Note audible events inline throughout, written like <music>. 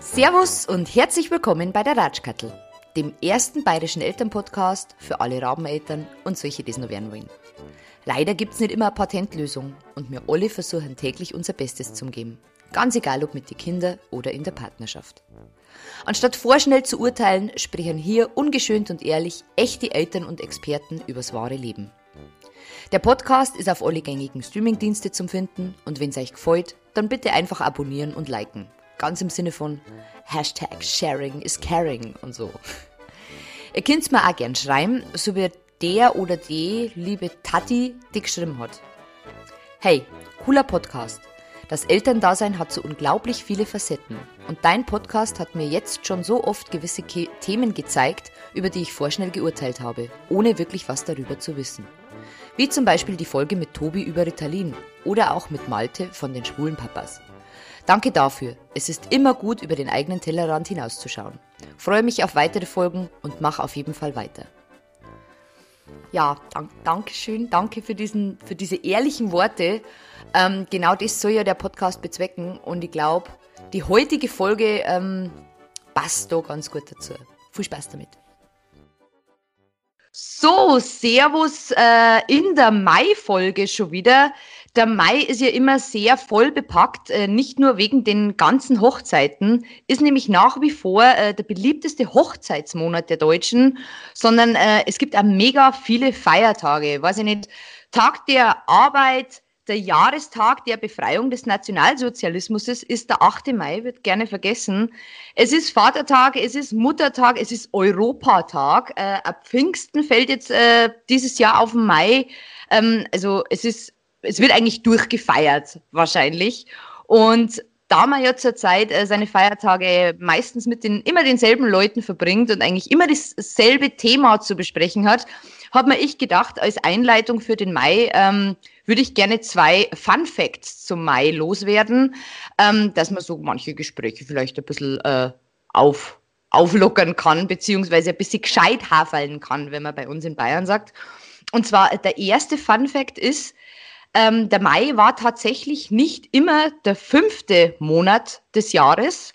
Servus und herzlich willkommen bei der Ratschkattel, dem ersten bayerischen Elternpodcast für alle Rabeneltern und solche, die es noch werden wollen. Leider gibt es nicht immer eine Patentlösung und wir alle versuchen täglich unser Bestes zu geben. Ganz egal, ob mit den Kindern oder in der Partnerschaft. Anstatt vorschnell zu urteilen, sprechen hier ungeschönt und ehrlich echte Eltern und Experten übers wahre Leben. Der Podcast ist auf alle gängigen Streamingdienste zum Finden und wenn es euch gefällt, dann bitte einfach abonnieren und liken. Ganz im Sinne von Hashtag Sharing is Caring und so. Ihr könnt mir auch gern schreiben, so wie der oder die liebe Tati die geschrieben hat. Hey, cooler Podcast. Das Elterndasein hat so unglaublich viele Facetten. Und dein Podcast hat mir jetzt schon so oft gewisse Ke Themen gezeigt, über die ich vorschnell geurteilt habe, ohne wirklich was darüber zu wissen. Wie zum Beispiel die Folge mit Tobi über Ritalin oder auch mit Malte von den schwulen Papas. Danke dafür. Es ist immer gut, über den eigenen Tellerrand hinauszuschauen. Freue mich auf weitere Folgen und mach auf jeden Fall weiter. Ja, dank, danke schön, danke für, diesen, für diese ehrlichen Worte. Ähm, genau das soll ja der Podcast bezwecken und ich glaube, die heutige Folge ähm, passt da ganz gut dazu. Viel Spaß damit. So, Servus äh, in der Mai-Folge schon wieder der Mai ist ja immer sehr voll bepackt, äh, nicht nur wegen den ganzen Hochzeiten, ist nämlich nach wie vor äh, der beliebteste Hochzeitsmonat der Deutschen, sondern äh, es gibt auch mega viele Feiertage. Weiß ich nicht, Tag der Arbeit, der Jahrestag der Befreiung des Nationalsozialismus ist, der 8. Mai, wird gerne vergessen. Es ist Vatertag, es ist Muttertag, es ist Europatag. Äh, ab Pfingsten fällt jetzt äh, dieses Jahr auf den Mai. Ähm, also es ist es wird eigentlich durchgefeiert, wahrscheinlich. Und da man ja zurzeit äh, seine Feiertage meistens mit den immer denselben Leuten verbringt und eigentlich immer dasselbe Thema zu besprechen hat, hat mir ich gedacht, als Einleitung für den Mai ähm, würde ich gerne zwei Fun Facts zum Mai loswerden, ähm, dass man so manche Gespräche vielleicht ein bisschen äh, auf, auflockern kann, beziehungsweise ein bisschen gescheit haferln kann, wenn man bei uns in Bayern sagt. Und zwar der erste Fun Fact ist, ähm, der Mai war tatsächlich nicht immer der fünfte Monat des Jahres,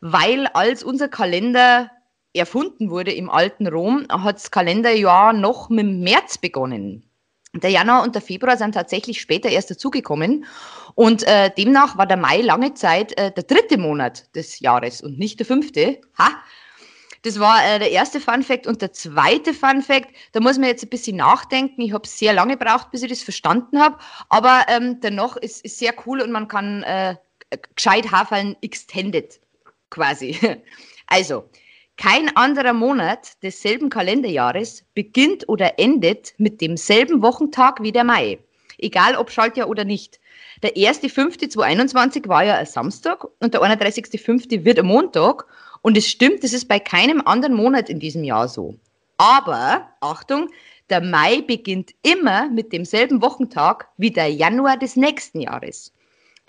weil als unser Kalender erfunden wurde im alten Rom, hat das Kalenderjahr noch mit März begonnen. Der Januar und der Februar sind tatsächlich später erst dazugekommen und äh, demnach war der Mai lange Zeit äh, der dritte Monat des Jahres und nicht der fünfte. Ha! Das war äh, der erste Fun Fact. Und der zweite Fun Fact, da muss man jetzt ein bisschen nachdenken. Ich habe sehr lange gebraucht, bis ich das verstanden habe. Aber ähm, dennoch ist, ist sehr cool und man kann äh, gescheit Haferln extended quasi. <laughs> Also, kein anderer Monat desselben Kalenderjahres beginnt oder endet mit demselben Wochentag wie der Mai. Egal ob Schaltjahr oder nicht. Der 1.5.2021 war ja ein Samstag und der 31.5. wird ein Montag. Und es stimmt, das ist bei keinem anderen Monat in diesem Jahr so. Aber, Achtung, der Mai beginnt immer mit demselben Wochentag wie der Januar des nächsten Jahres.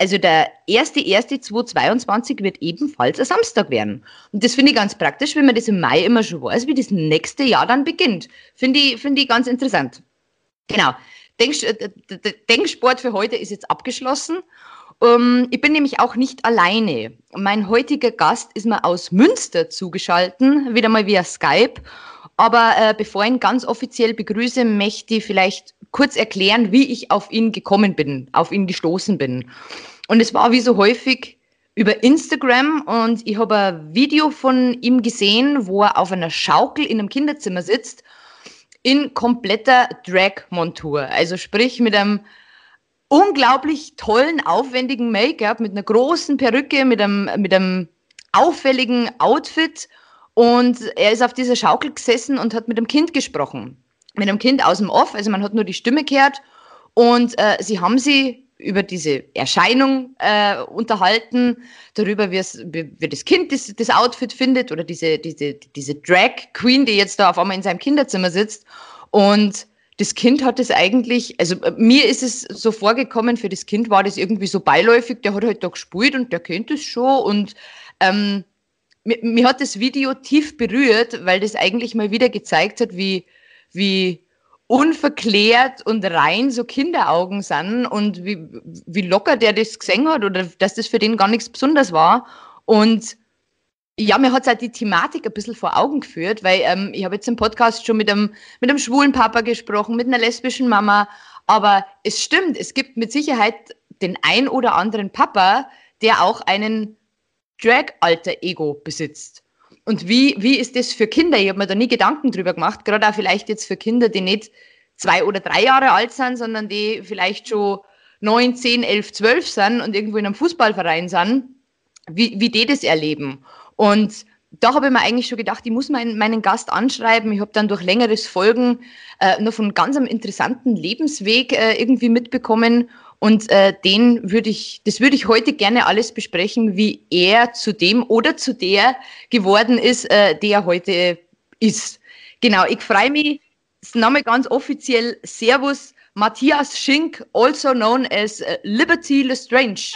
Also der 1.1.2022 wird ebenfalls ein Samstag werden. Und das finde ich ganz praktisch, wenn man das im Mai immer schon weiß, wie das nächste Jahr dann beginnt. Finde ich, finde ich ganz interessant. Genau. Denk, äh, Denksport für heute ist jetzt abgeschlossen ähm, ich bin nämlich auch nicht alleine. Mein heutiger Gast ist mir aus Münster zugeschaltet, wieder mal via Skype. Aber äh, bevor ich ihn ganz offiziell begrüße, möchte ich vielleicht kurz erklären, wie ich auf ihn gekommen bin, auf ihn gestoßen bin. Und es war wie so häufig über Instagram und ich habe ein Video von ihm gesehen, wo er auf einer Schaukel in einem Kinderzimmer sitzt, in kompletter Drag-Montur. Also sprich mit einem unglaublich tollen, aufwendigen Make-up, mit einer großen Perücke, mit einem, mit einem auffälligen Outfit. Und er ist auf dieser Schaukel gesessen und hat mit dem Kind gesprochen. Mit einem Kind aus dem Off, also man hat nur die Stimme gehört. Und äh, sie haben sie über diese Erscheinung äh, unterhalten, darüber, wie, wie, wie das Kind das, das Outfit findet oder diese, diese, diese Drag Queen, die jetzt da auf einmal in seinem Kinderzimmer sitzt. Und das Kind hat es eigentlich, also äh, mir ist es so vorgekommen, für das Kind war das irgendwie so beiläufig, der hat halt da gespielt und der kennt es schon und ähm, mir, mir, hat das Video tief berührt, weil das eigentlich mal wieder gezeigt hat, wie, wie unverklärt und rein so Kinderaugen sind und wie, wie locker der das gesehen hat oder dass das für den gar nichts Besonderes war. Und ja, mir hat halt die Thematik ein bisschen vor Augen geführt, weil ähm, ich habe jetzt im Podcast schon mit einem, mit einem schwulen Papa gesprochen, mit einer lesbischen Mama, aber es stimmt, es gibt mit Sicherheit den ein oder anderen Papa, der auch einen Drag-Alter-Ego besitzt. Und wie, wie ist das für Kinder? Ich habe mir da nie Gedanken drüber gemacht, gerade auch vielleicht jetzt für Kinder, die nicht zwei oder drei Jahre alt sind, sondern die vielleicht schon neun, zehn, elf, zwölf sind und irgendwo in einem Fußballverein sind, wie, wie die das erleben. Und da habe ich mir eigentlich schon gedacht, ich muss meinen, meinen Gast anschreiben. Ich habe dann durch längeres Folgen äh, noch von ganz einem interessanten Lebensweg äh, irgendwie mitbekommen und äh, den würde ich, das würde ich heute gerne alles besprechen, wie er zu dem oder zu der geworden ist, äh, der heute ist. Genau, ich freue mich. Das Name ganz offiziell Servus Matthias Schink, also known as äh, Liberty Lestrange.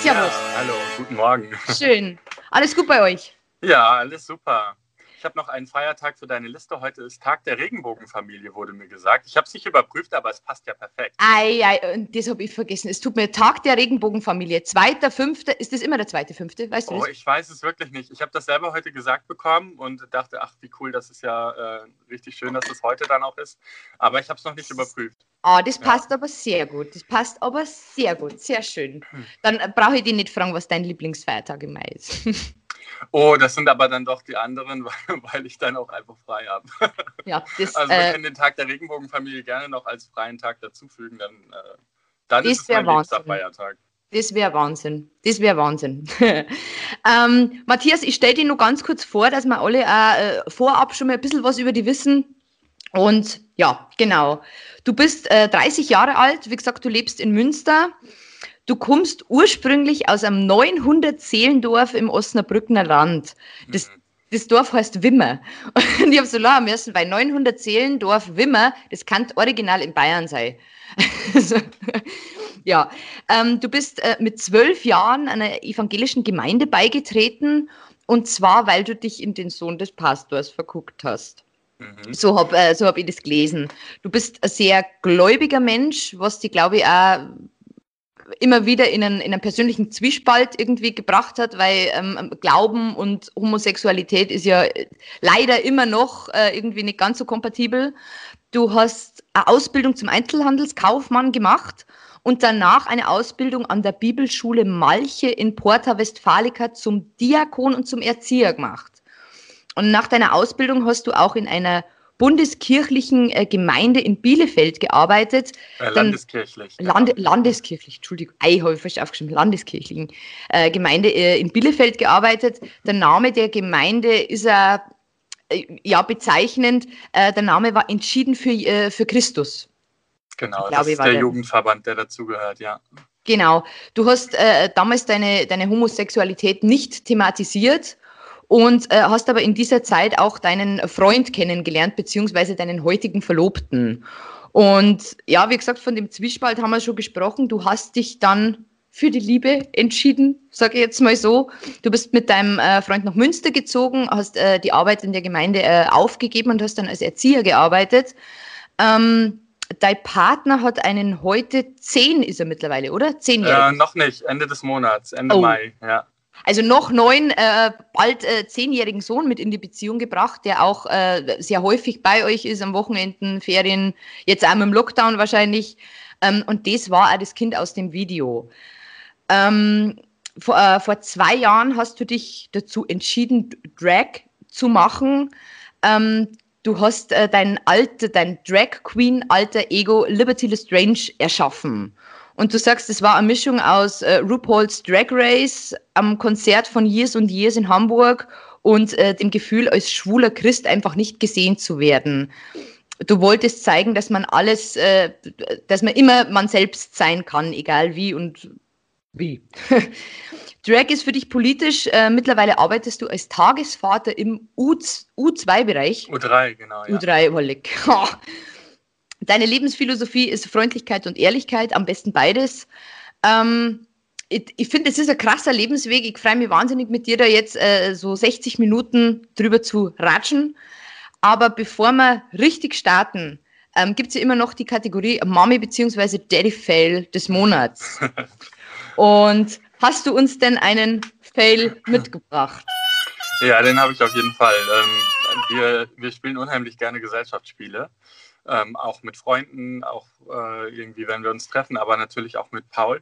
Servus. Ja, hallo, guten Morgen. Schön. Alles gut bei euch? Ja, alles super. Ich habe noch einen Feiertag für deine Liste. Heute ist Tag der Regenbogenfamilie, wurde mir gesagt. Ich habe es nicht überprüft, aber es passt ja perfekt. Ei, ei, das habe ich vergessen. Es tut mir Tag der Regenbogenfamilie. Zweiter, fünfter. Ist das immer der zweite, fünfte? Weißt du oh, das? ich weiß es wirklich nicht. Ich habe das selber heute gesagt bekommen und dachte, ach, wie cool, das ist ja äh, richtig schön, dass es heute dann auch ist. Aber ich habe es noch nicht überprüft. Ah, oh, das passt ja. aber sehr gut. Das passt aber sehr gut. Sehr schön. Hm. Dann brauche ich dich nicht fragen, was dein Lieblingsfeiertag im Mai ist. <laughs> Oh, das sind aber dann doch die anderen, <laughs> weil, weil ich dann auch einfach frei habe. <laughs> Ja, das, also wir äh, können den Tag der Regenbogenfamilie gerne noch als freien Tag dazufügen, dann, äh, dann ist es mein liebster Feiertag. Das wäre Wahnsinn. Das wäre Wahnsinn. <laughs> ähm, Matthias, ich stelle dir nur ganz kurz vor, dass wir alle auch, äh, vorab schon mal ein bisschen was über die wissen. Und ja, genau. Du bist äh, 30 Jahre alt, wie gesagt, du lebst in Münster. Du kommst ursprünglich aus einem 900-Seelendorf im Osnabrückner Land. Das, mhm. das Dorf heißt Wimmer. <laughs> Und ich habe so lachen müssen, weil 900 Seelendorf Wimmer, das kann original in Bayern sein. <laughs> Also, ja, ähm, du bist äh, mit zwölf Jahren einer evangelischen Gemeinde beigetreten und zwar, weil du dich in den Sohn des Pastors verguckt hast. Mhm. So habe äh, so hab ich das gelesen. Du bist ein sehr gläubiger Mensch, was dich, glaube ich, auch immer wieder in einen, in einen persönlichen Zwiespalt irgendwie gebracht hat, weil ähm, Glauben und Homosexualität ist ja leider immer noch äh, irgendwie nicht ganz so kompatibel. Du hast eine Ausbildung zum Einzelhandelskaufmann gemacht und danach eine Ausbildung an der Bibelschule Malche in Porta Westfalica zum Diakon und zum Erzieher gemacht. Und nach deiner Ausbildung hast du auch in einer bundeskirchlichen äh, Gemeinde in Bielefeld gearbeitet. Äh, landeskirchlich. Genau. Land, landeskirchlich, Entschuldigung, ei, habe ich falsch aufgeschrieben, landeskirchlichen äh, Gemeinde äh, in Bielefeld gearbeitet. Der Name der Gemeinde ist äh, ja bezeichnend. Äh, der Name war entschieden für, äh, für Christus. Genau, glaube, das ist der, der Jugendverband, der dazugehört, ja. Genau. Du hast äh, damals deine, deine Homosexualität nicht thematisiert und äh, hast aber in dieser Zeit auch deinen Freund kennengelernt, beziehungsweise deinen heutigen Verlobten. Und ja, wie gesagt, von dem Zwiespalt haben wir schon gesprochen. Du hast dich dann für die Liebe entschieden, sage ich jetzt mal so. Du bist mit deinem äh, Freund nach Münster gezogen, hast äh, die Arbeit in der Gemeinde äh, aufgegeben und hast dann als Erzieher gearbeitet. Ähm, dein Partner hat einen heute zehn, ist er mittlerweile, oder? Zehn Jahre? Äh, noch nicht, Ende des Monats, Ende oh. Mai, ja also noch neun, äh, bald äh, zehnjährigen Sohn mit in die Beziehung gebracht, der auch äh, sehr häufig bei euch ist am Wochenenden, Ferien, jetzt auch im Lockdown wahrscheinlich. Ähm, und das war auch das Kind aus dem Video. Ähm, vor, äh, vor zwei Jahren hast du dich dazu entschieden, Drag zu machen. Ähm, du hast äh, dein alte, dein Drag Queen alter Ego Liberty Lestrange erschaffen. Und du sagst, es war eine Mischung aus äh, RuPaul's Drag Race am Konzert von Years und Years in Hamburg und äh, dem Gefühl, als schwuler Christ einfach nicht gesehen zu werden. Du wolltest zeigen, dass man alles, äh, dass man immer man selbst sein kann, egal wie und wie. <laughs> Drag ist für dich politisch. Äh, mittlerweile arbeitest du als Tagesvater im U2-Bereich. U3, genau. Ja. U3, Wollig. <laughs> Deine Lebensphilosophie ist Freundlichkeit und Ehrlichkeit, am besten beides. Ähm, ich, ich finde, es ist ein krasser Lebensweg. Ich freue mich wahnsinnig mit dir da jetzt äh, so 60 Minuten drüber zu ratschen. Aber bevor wir richtig starten, ähm, gibt es ja immer noch die Kategorie Mami bzw. Daddy Fail des Monats. <laughs> Und hast du uns denn einen Fail mitgebracht? Ja, den habe ich auf jeden Fall. Ähm, wir, wir spielen unheimlich gerne Gesellschaftsspiele. Ähm, auch mit Freunden, auch äh, irgendwie, wenn wir uns treffen, aber natürlich auch mit Paul.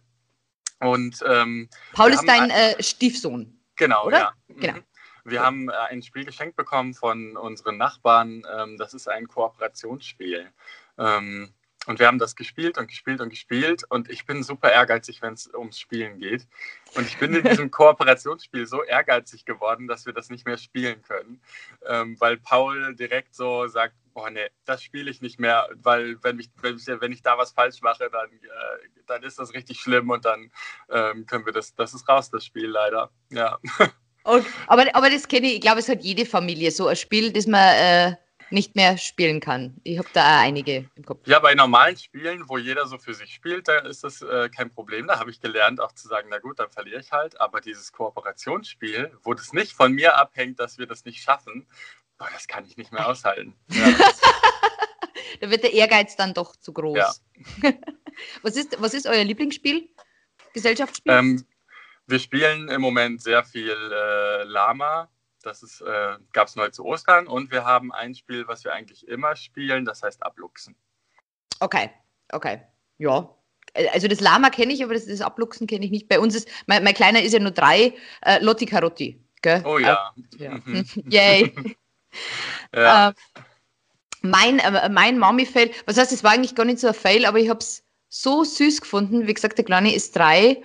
Und, ähm, Paul ist dein äh, Stiefsohn. Genau, oder? ja. Genau. Mhm. Wir haben äh, ein Spiel geschenkt bekommen von unseren Nachbarn. Ähm, das ist ein Kooperationsspiel. Ähm, und wir haben das gespielt und gespielt und gespielt. Und ich bin super ehrgeizig, wenn es ums Spielen geht. Und ich bin in diesem <laughs> Kooperationsspiel so ehrgeizig geworden, dass wir das nicht mehr spielen können. Ähm, weil Paul direkt so sagt, boah, nee, das spiele ich nicht mehr, weil wenn ich, wenn ich, wenn ich da was falsch mache, dann, äh, dann ist das richtig schlimm und dann ähm, können wir das, das ist raus, das Spiel leider. Ja. <laughs> Und, aber, aber das kenne ich, ich glaube, es hat jede Familie so ein Spiel, das man äh, nicht mehr spielen kann. Ich habe da auch einige im Kopf. Ja, bei normalen Spielen, wo jeder so für sich spielt, da ist das äh, kein Problem. Da habe ich gelernt, auch zu sagen, na gut, dann verliere ich halt. Aber dieses Kooperationsspiel, wo das nicht von mir abhängt, dass wir das nicht schaffen, boah, das kann ich nicht mehr aushalten. <laughs> Ja. da wird der Ehrgeiz dann doch zu groß. Ja. <laughs> was, ist, was ist euer Lieblingsspiel? Gesellschaftsspiel? Ähm, wir spielen im Moment sehr viel äh, Lama das äh, gab es neu zu Ostern und wir haben ein Spiel, was wir eigentlich immer spielen, das heißt Abluchsen. Okay, okay. Ja. Also das Lama kenne ich, aber das, das Abluchsen kenne ich nicht. Bei uns ist, mein, mein Kleiner ist ja nur drei, äh, Lotti Carotti. Gell? Oh ja. Äh, ja. Mhm. <laughs> Yay. <laughs> ja. Äh, mein äh, mein Mami-Fail, was heißt, es war eigentlich gar nicht so ein Fail, aber ich habe es so süß gefunden. Wie gesagt, der Kleine ist drei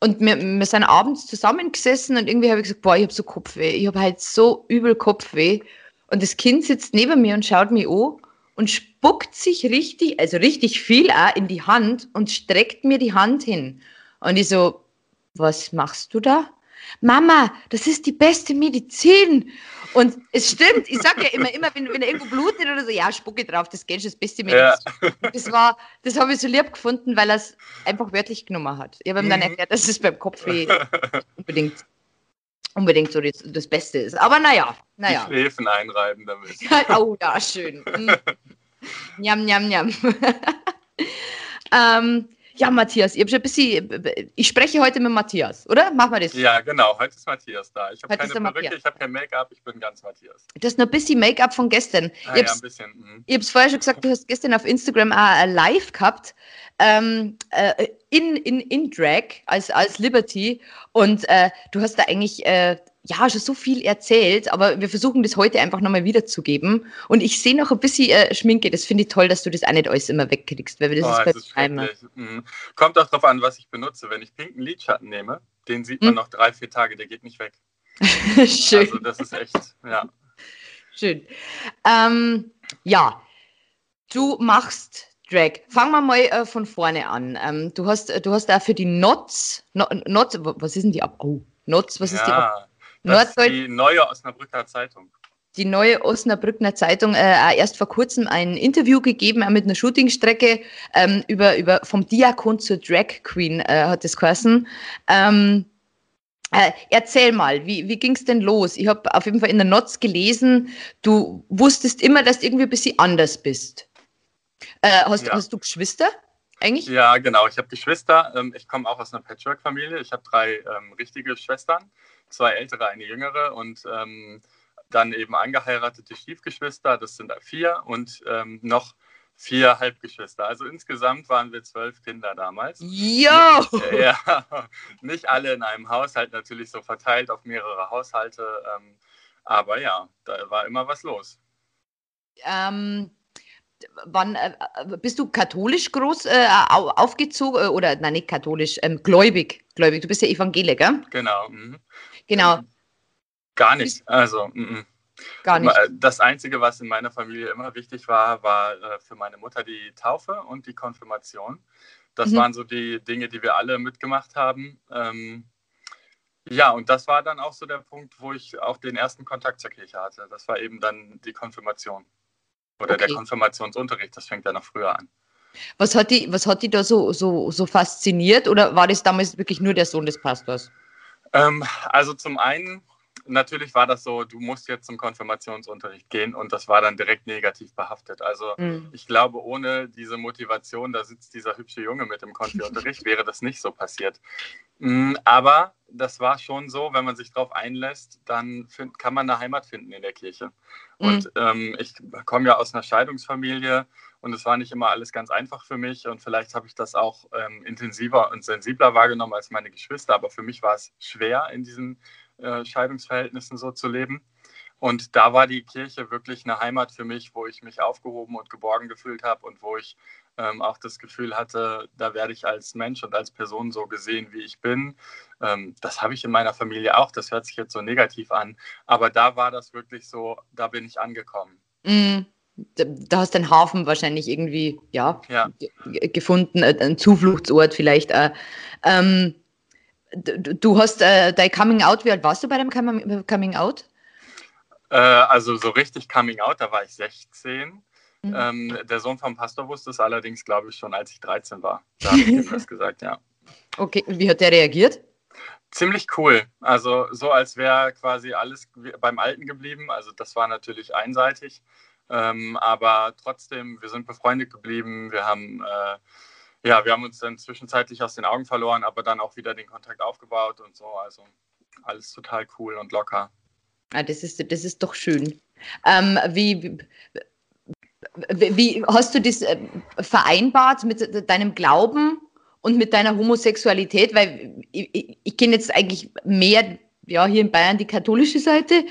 und wir, wir sind abends zusammengesessen und irgendwie habe ich gesagt, boah, ich habe so Kopfweh. Ich habe halt so übel Kopfweh. Und das Kind sitzt neben mir und schaut mich an und spuckt sich richtig, also richtig viel auch in die Hand und streckt mir die Hand hin. Und ich so, was machst du da? Mama, das ist die beste Medizin. Und es stimmt, ich sage ja immer, immer wenn, wenn er irgendwo blutet oder so, ja, spucke drauf, das Geld ist das beste Medizin. Ja. Das war, das habe ich so lieb gefunden, weil er es einfach wörtlich genommen hat. Ich habe ihm mhm. dann erklärt, dass es beim Kopfweh unbedingt, unbedingt so das, das Beste ist. Aber naja, naja. Die Schläfen einreiben damit. <laughs> oh, ja, schön. Mm. Njam, njam, njam. <laughs> ähm, ja, Matthias, ich, ein bisschen, ich spreche heute mit Matthias, oder? Machen wir das? Ja, genau. Heute ist Matthias da. Ich habe keine Perücke, ich habe kein Make-up, ich bin ganz Matthias. Das ist noch ein bisschen Make-up von gestern. Ah, ja, ein bisschen. Mhm. Ich habe es vorher schon gesagt, du hast gestern auf Instagram auch ein Live gehabt, ähm, äh, in, in, in Drag als, als Liberty. Und äh, du hast da eigentlich äh, ja, schon so viel erzählt, aber wir versuchen das heute einfach nochmal wiederzugeben. Und ich sehe noch ein bisschen äh, Schminke. Das finde ich toll, dass du das auch nicht alles immer wegkriegst, weil wir das oh, ist ist mhm. Kommt auch darauf an, was ich benutze. Wenn ich pinken Lidschatten nehme, den sieht man mhm. noch drei, vier Tage, der geht nicht weg. <laughs> Schön. Also das ist echt, ja. Schön. Ähm, ja, du machst Drag. Fangen wir mal äh, von vorne an. Ähm, du hast, du hast da für die Nots, Nots, was ist denn die ab? Oh, Nots, was ja. ist die ab? Das ist die neue Osnabrücker Zeitung. Die neue Osnabrücker Zeitung äh, erst vor kurzem ein Interview gegeben, auch mit einer Shootingstrecke ähm, über, über vom Diakon zur Drag Queen, äh, hat es geheißen. Ähm, äh, erzähl mal, wie, wie ging es denn los? Ich habe auf jeden Fall in der Notz gelesen, du wusstest immer, dass du irgendwie ein bisschen anders bist. Äh, hast, ja. hast du Geschwister? Eigentlich? Ja, genau. Ich habe Geschwister. Ähm, ich komme auch aus einer Patchwork-Familie. Ich habe drei ähm, richtige Schwestern zwei ältere, eine jüngere und ähm, dann eben angeheiratete Stiefgeschwister, das sind vier und ähm, noch vier Halbgeschwister. Also insgesamt waren wir zwölf Kinder damals. Ja! Ja, <laughs> nicht alle in einem Haushalt, natürlich so verteilt auf mehrere Haushalte. Ähm, aber ja, da war immer was los. Ähm, wann äh, bist du katholisch groß äh, aufgezogen äh, oder nein, nicht katholisch, ähm, gläubig, gläubig. Du bist ja Evangeliker. Genau. Mhm. Genau. Gar nicht. Also, m -m. Gar nicht. Das Einzige, was in meiner Familie immer wichtig war, war äh, für meine Mutter die Taufe und die Konfirmation. Das mhm. waren so die Dinge, die wir alle mitgemacht haben. Ähm, ja, und das war dann auch so der Punkt, wo ich auch den ersten Kontakt zur Kirche hatte. Das war eben dann die Konfirmation oder okay. der Konfirmationsunterricht. Das fängt ja noch früher an. Was hat die, was hat die da so, so, so fasziniert oder war das damals wirklich nur der Sohn des Pastors? Ähm, also zum einen natürlich war das so, du musst jetzt zum Konfirmationsunterricht gehen und das war dann direkt negativ behaftet. Also mhm. ich glaube, ohne diese Motivation, da sitzt dieser hübsche Junge mit im Konfi-Unterricht, wäre das nicht so passiert. Mhm, aber das war schon so, wenn man sich darauf einlässt, dann find, kann man eine Heimat finden in der Kirche. Mhm. Und ähm, ich komme ja aus einer Scheidungsfamilie und es war nicht immer alles ganz einfach für mich und vielleicht habe ich das auch ähm, intensiver und sensibler wahrgenommen als meine Geschwister, aber für mich war es schwer in diesen äh, Scheidungsverhältnissen so zu leben. Und da war die Kirche wirklich eine Heimat für mich, wo ich mich aufgehoben und geborgen gefühlt habe und wo ich ähm, auch das Gefühl hatte, da werde ich als Mensch und als Person so gesehen, wie ich bin. Ähm, das habe ich in meiner Familie auch. Das hört sich jetzt so negativ an. Aber da war das wirklich so, da bin ich angekommen. Mm, da hast du einen Hafen wahrscheinlich irgendwie ja, ja. gefunden, äh, einen Zufluchtsort vielleicht. Äh, ähm, Du hast äh, dein Coming Out, wie alt warst du bei deinem Coming Out? Äh, also so richtig Coming Out, da war ich 16. Mhm. Ähm, der Sohn vom Pastor wusste es allerdings, glaube ich, schon als ich 13 war. <laughs> Da habe ich ihm das gesagt, ja. Okay, wie hat der reagiert? Ziemlich cool. Also so, als wäre quasi alles beim Alten geblieben. Also das war natürlich einseitig. Ähm, aber trotzdem, wir sind befreundet geblieben. Wir haben äh, ja, wir haben uns dann zwischenzeitlich aus den Augen verloren, aber dann auch wieder den Kontakt aufgebaut und so. Also alles total cool und locker. Ah, das, ist, das ist doch schön. Ähm, wie, wie, wie, hast du das äh, vereinbart mit deinem Glauben und mit deiner Homosexualität? Weil ich, ich, ich kenne jetzt eigentlich mehr ja, hier in Bayern die katholische Seite.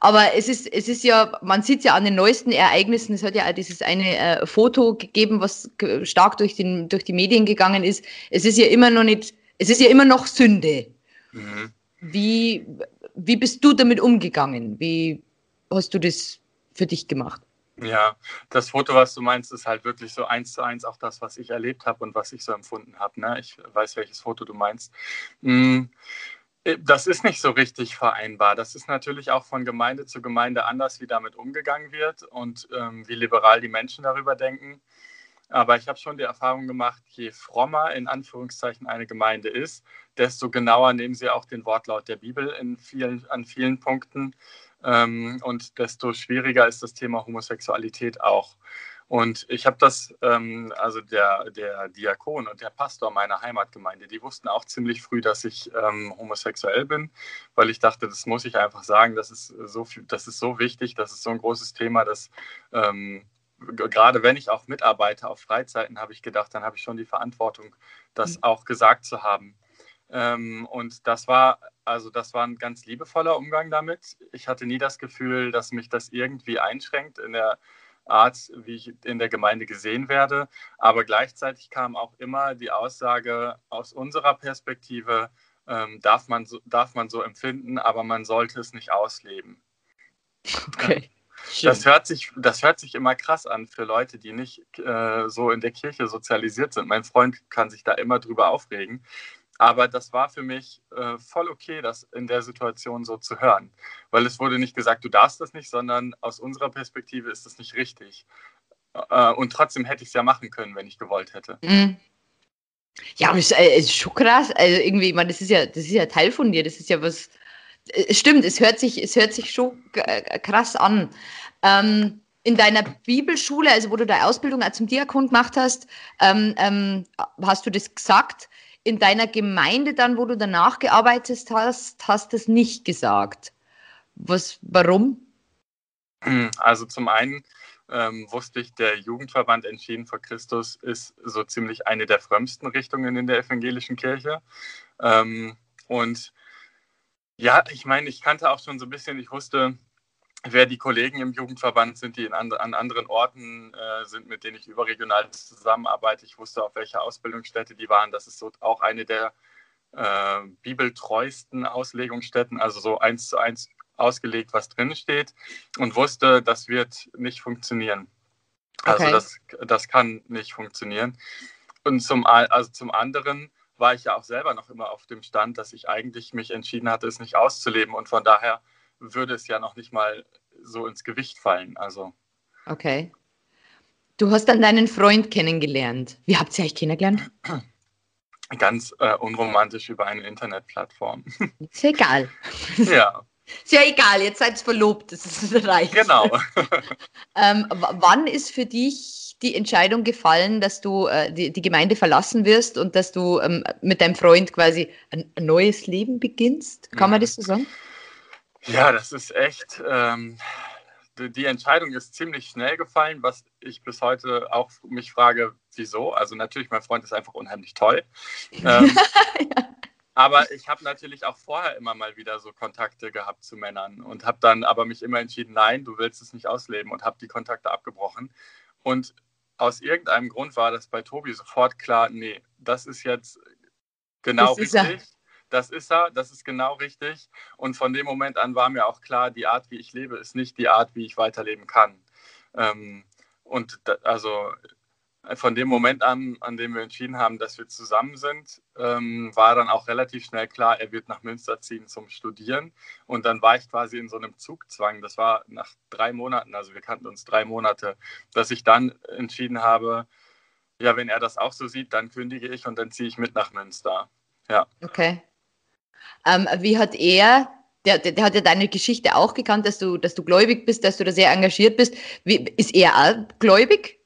Aber es ist, es ist ja, man sieht ja an den neuesten Ereignissen, es hat ja auch dieses eine äh, Foto gegeben, was stark durch, den, durch die Medien gegangen ist. Es ist ja immer noch nicht, es ist ja immer noch Sünde. Mhm. Wie, wie bist du damit umgegangen? Wie hast du das für dich gemacht? Ja, das Foto, was du meinst, ist halt wirklich so eins zu eins auch das, was ich erlebt habe und was ich so empfunden habe. Ne? Ich weiß, welches Foto du meinst. Mhm. Äh, das ist nicht so richtig vereinbar. Das ist natürlich auch von Gemeinde zu Gemeinde anders, wie damit umgegangen wird und ähm, wie liberal die Menschen darüber denken. Aber ich habe schon die Erfahrung gemacht, je frommer in Anführungszeichen eine Gemeinde ist, desto genauer nehmen sie auch den Wortlaut der Bibel in vielen, an vielen Punkten. Ähm, und desto schwieriger ist das Thema Homosexualität auch. Und ich habe das, ähm, also der, der Diakon und der Pastor meiner Heimatgemeinde, die wussten auch ziemlich früh, dass ich ähm, homosexuell bin, weil ich dachte, das muss ich einfach sagen, das ist so, das ist so wichtig, das ist so ein großes Thema, dass ähm, gerade wenn ich auch mitarbeite auf Freizeiten, habe ich gedacht, dann habe ich schon die Verantwortung, das mhm. auch gesagt zu haben. Ähm, und das war, also das war ein ganz liebevoller Umgang damit. Ich hatte nie das Gefühl, dass mich das irgendwie einschränkt in der Art, wie ich in der Gemeinde gesehen werde. Aber gleichzeitig kam auch immer die Aussage aus unserer Perspektive, ähm, darf, man so, darf man so empfinden, aber man sollte es nicht ausleben. Okay. Das hört, sich, das hört sich immer krass an für Leute, die nicht äh, so in der Kirche sozialisiert sind. Mein Freund kann sich da immer drüber aufregen. Aber das war für mich äh, voll okay, das in der Situation so zu hören. Weil es wurde nicht gesagt, du darfst das nicht, sondern aus unserer Perspektive ist das nicht richtig. Äh, und trotzdem hätte ich es ja machen können, wenn ich gewollt hätte. Mhm. Ja, aber es äh, ist schon krass. Also irgendwie, ich meine, das ist ja, das ist ja Teil von dir. Das ist ja was. Äh, stimmt, es hört sich, es hört sich schon äh, krass an. Ähm, in deiner Bibelschule, also wo du deine Ausbildung zum Diakon gemacht hast, ähm, ähm, hast du das gesagt? In deiner Gemeinde dann, wo du danach gearbeitet hast, hast du es nicht gesagt. Was, warum? Also zum einen ähm, wusste ich, der Jugendverband Entschieden vor Christus ist so ziemlich eine der frömmsten Richtungen in der evangelischen Kirche. Ähm, und ja, ich meine, ich kannte auch schon so ein bisschen, ich wusste, wer die Kollegen im Jugendverband sind, die and an anderen Orten äh, sind, mit denen ich überregional zusammenarbeite. Ich wusste, auf welche Ausbildungsstätte die waren. Das ist so auch eine der äh, bibeltreuesten Auslegungsstätten, also so eins zu eins ausgelegt, was drin steht und wusste, das wird nicht funktionieren. Also okay. das, das kann nicht funktionieren. Und zum, also zum anderen war ich ja auch selber noch immer auf dem Stand, dass ich eigentlich mich entschieden hatte, es nicht auszuleben und von daher würde es ja noch nicht mal so ins Gewicht fallen. Also. Okay. Du hast dann deinen Freund kennengelernt. Wie habt ihr euch kennengelernt? <clears throat> Ganz äh, unromantisch über eine Internetplattform. <laughs> Ist ja egal. Ja. Ist ja egal, jetzt seid ihr verlobt, das ist <laughs> reicht. Genau. <laughs> ähm, wann ist für dich die Entscheidung gefallen, dass du äh, die, die, Gemeinde verlassen wirst und dass du ähm, mit deinem Freund quasi ein, ein, neues Leben beginnst? Kann man mhm. das so sagen? Ja, das ist echt. Ähm, die Entscheidung ist ziemlich schnell gefallen, was ich bis heute auch mich frage, wieso. Also natürlich, mein Freund ist einfach unheimlich toll. Ähm, <laughs> ja. Aber ich habe natürlich auch vorher immer mal wieder so Kontakte gehabt zu Männern und habe dann aber mich immer entschieden, nein, du willst es nicht ausleben und habe die Kontakte abgebrochen. Und aus irgendeinem Grund war das bei Tobi sofort klar, nee, das ist jetzt genau das richtig. Das ist er, das ist genau richtig. Und von dem Moment an war mir auch klar, die Art, wie ich lebe, ist nicht die Art, wie ich weiterleben kann. Ähm, und da, also von dem Moment an, an dem wir entschieden haben, dass wir zusammen sind, ähm, war dann auch relativ schnell klar, er wird nach Münster ziehen zum Studieren. Und dann war ich quasi in so einem Zugzwang. Das war nach drei Monaten, also wir kannten uns drei Monate, dass ich dann entschieden habe, ja, wenn er das auch so sieht, dann kündige ich und dann ziehe ich mit nach Münster. Ja. Okay. Ähm, wie hat er, der, der, der, hat ja deine Geschichte auch gekannt, dass du, dass du gläubig bist, dass du da sehr engagiert bist. Wie, ist er auch gläubig?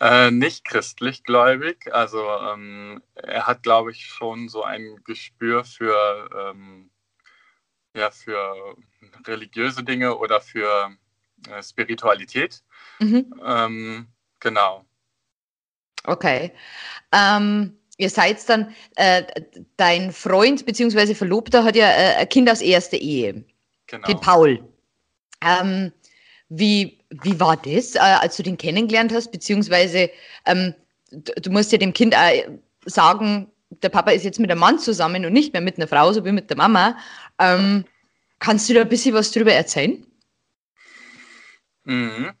Äh, nicht christlich gläubig. Also ähm, er hat, glaube ich, schon so ein Gespür für, ähm, ja, für religiöse Dinge oder für äh, Spiritualität. Mhm. Ähm, genau. Okay. Ähm, ihr seid dann, äh, dein Freund bzw. Verlobter hat ja äh, ein Kind aus erster Ehe. Genau. Den Paul. Ähm, wie, wie war das, äh, als du den kennengelernt hast? Beziehungsweise, ähm, du, du, musst ja dem Kind auch sagen, der Papa ist jetzt mit einem Mann zusammen und nicht mehr mit einer Frau, so wie mit der Mama. Ähm, kannst du da ein bisschen was drüber erzählen? Mhm.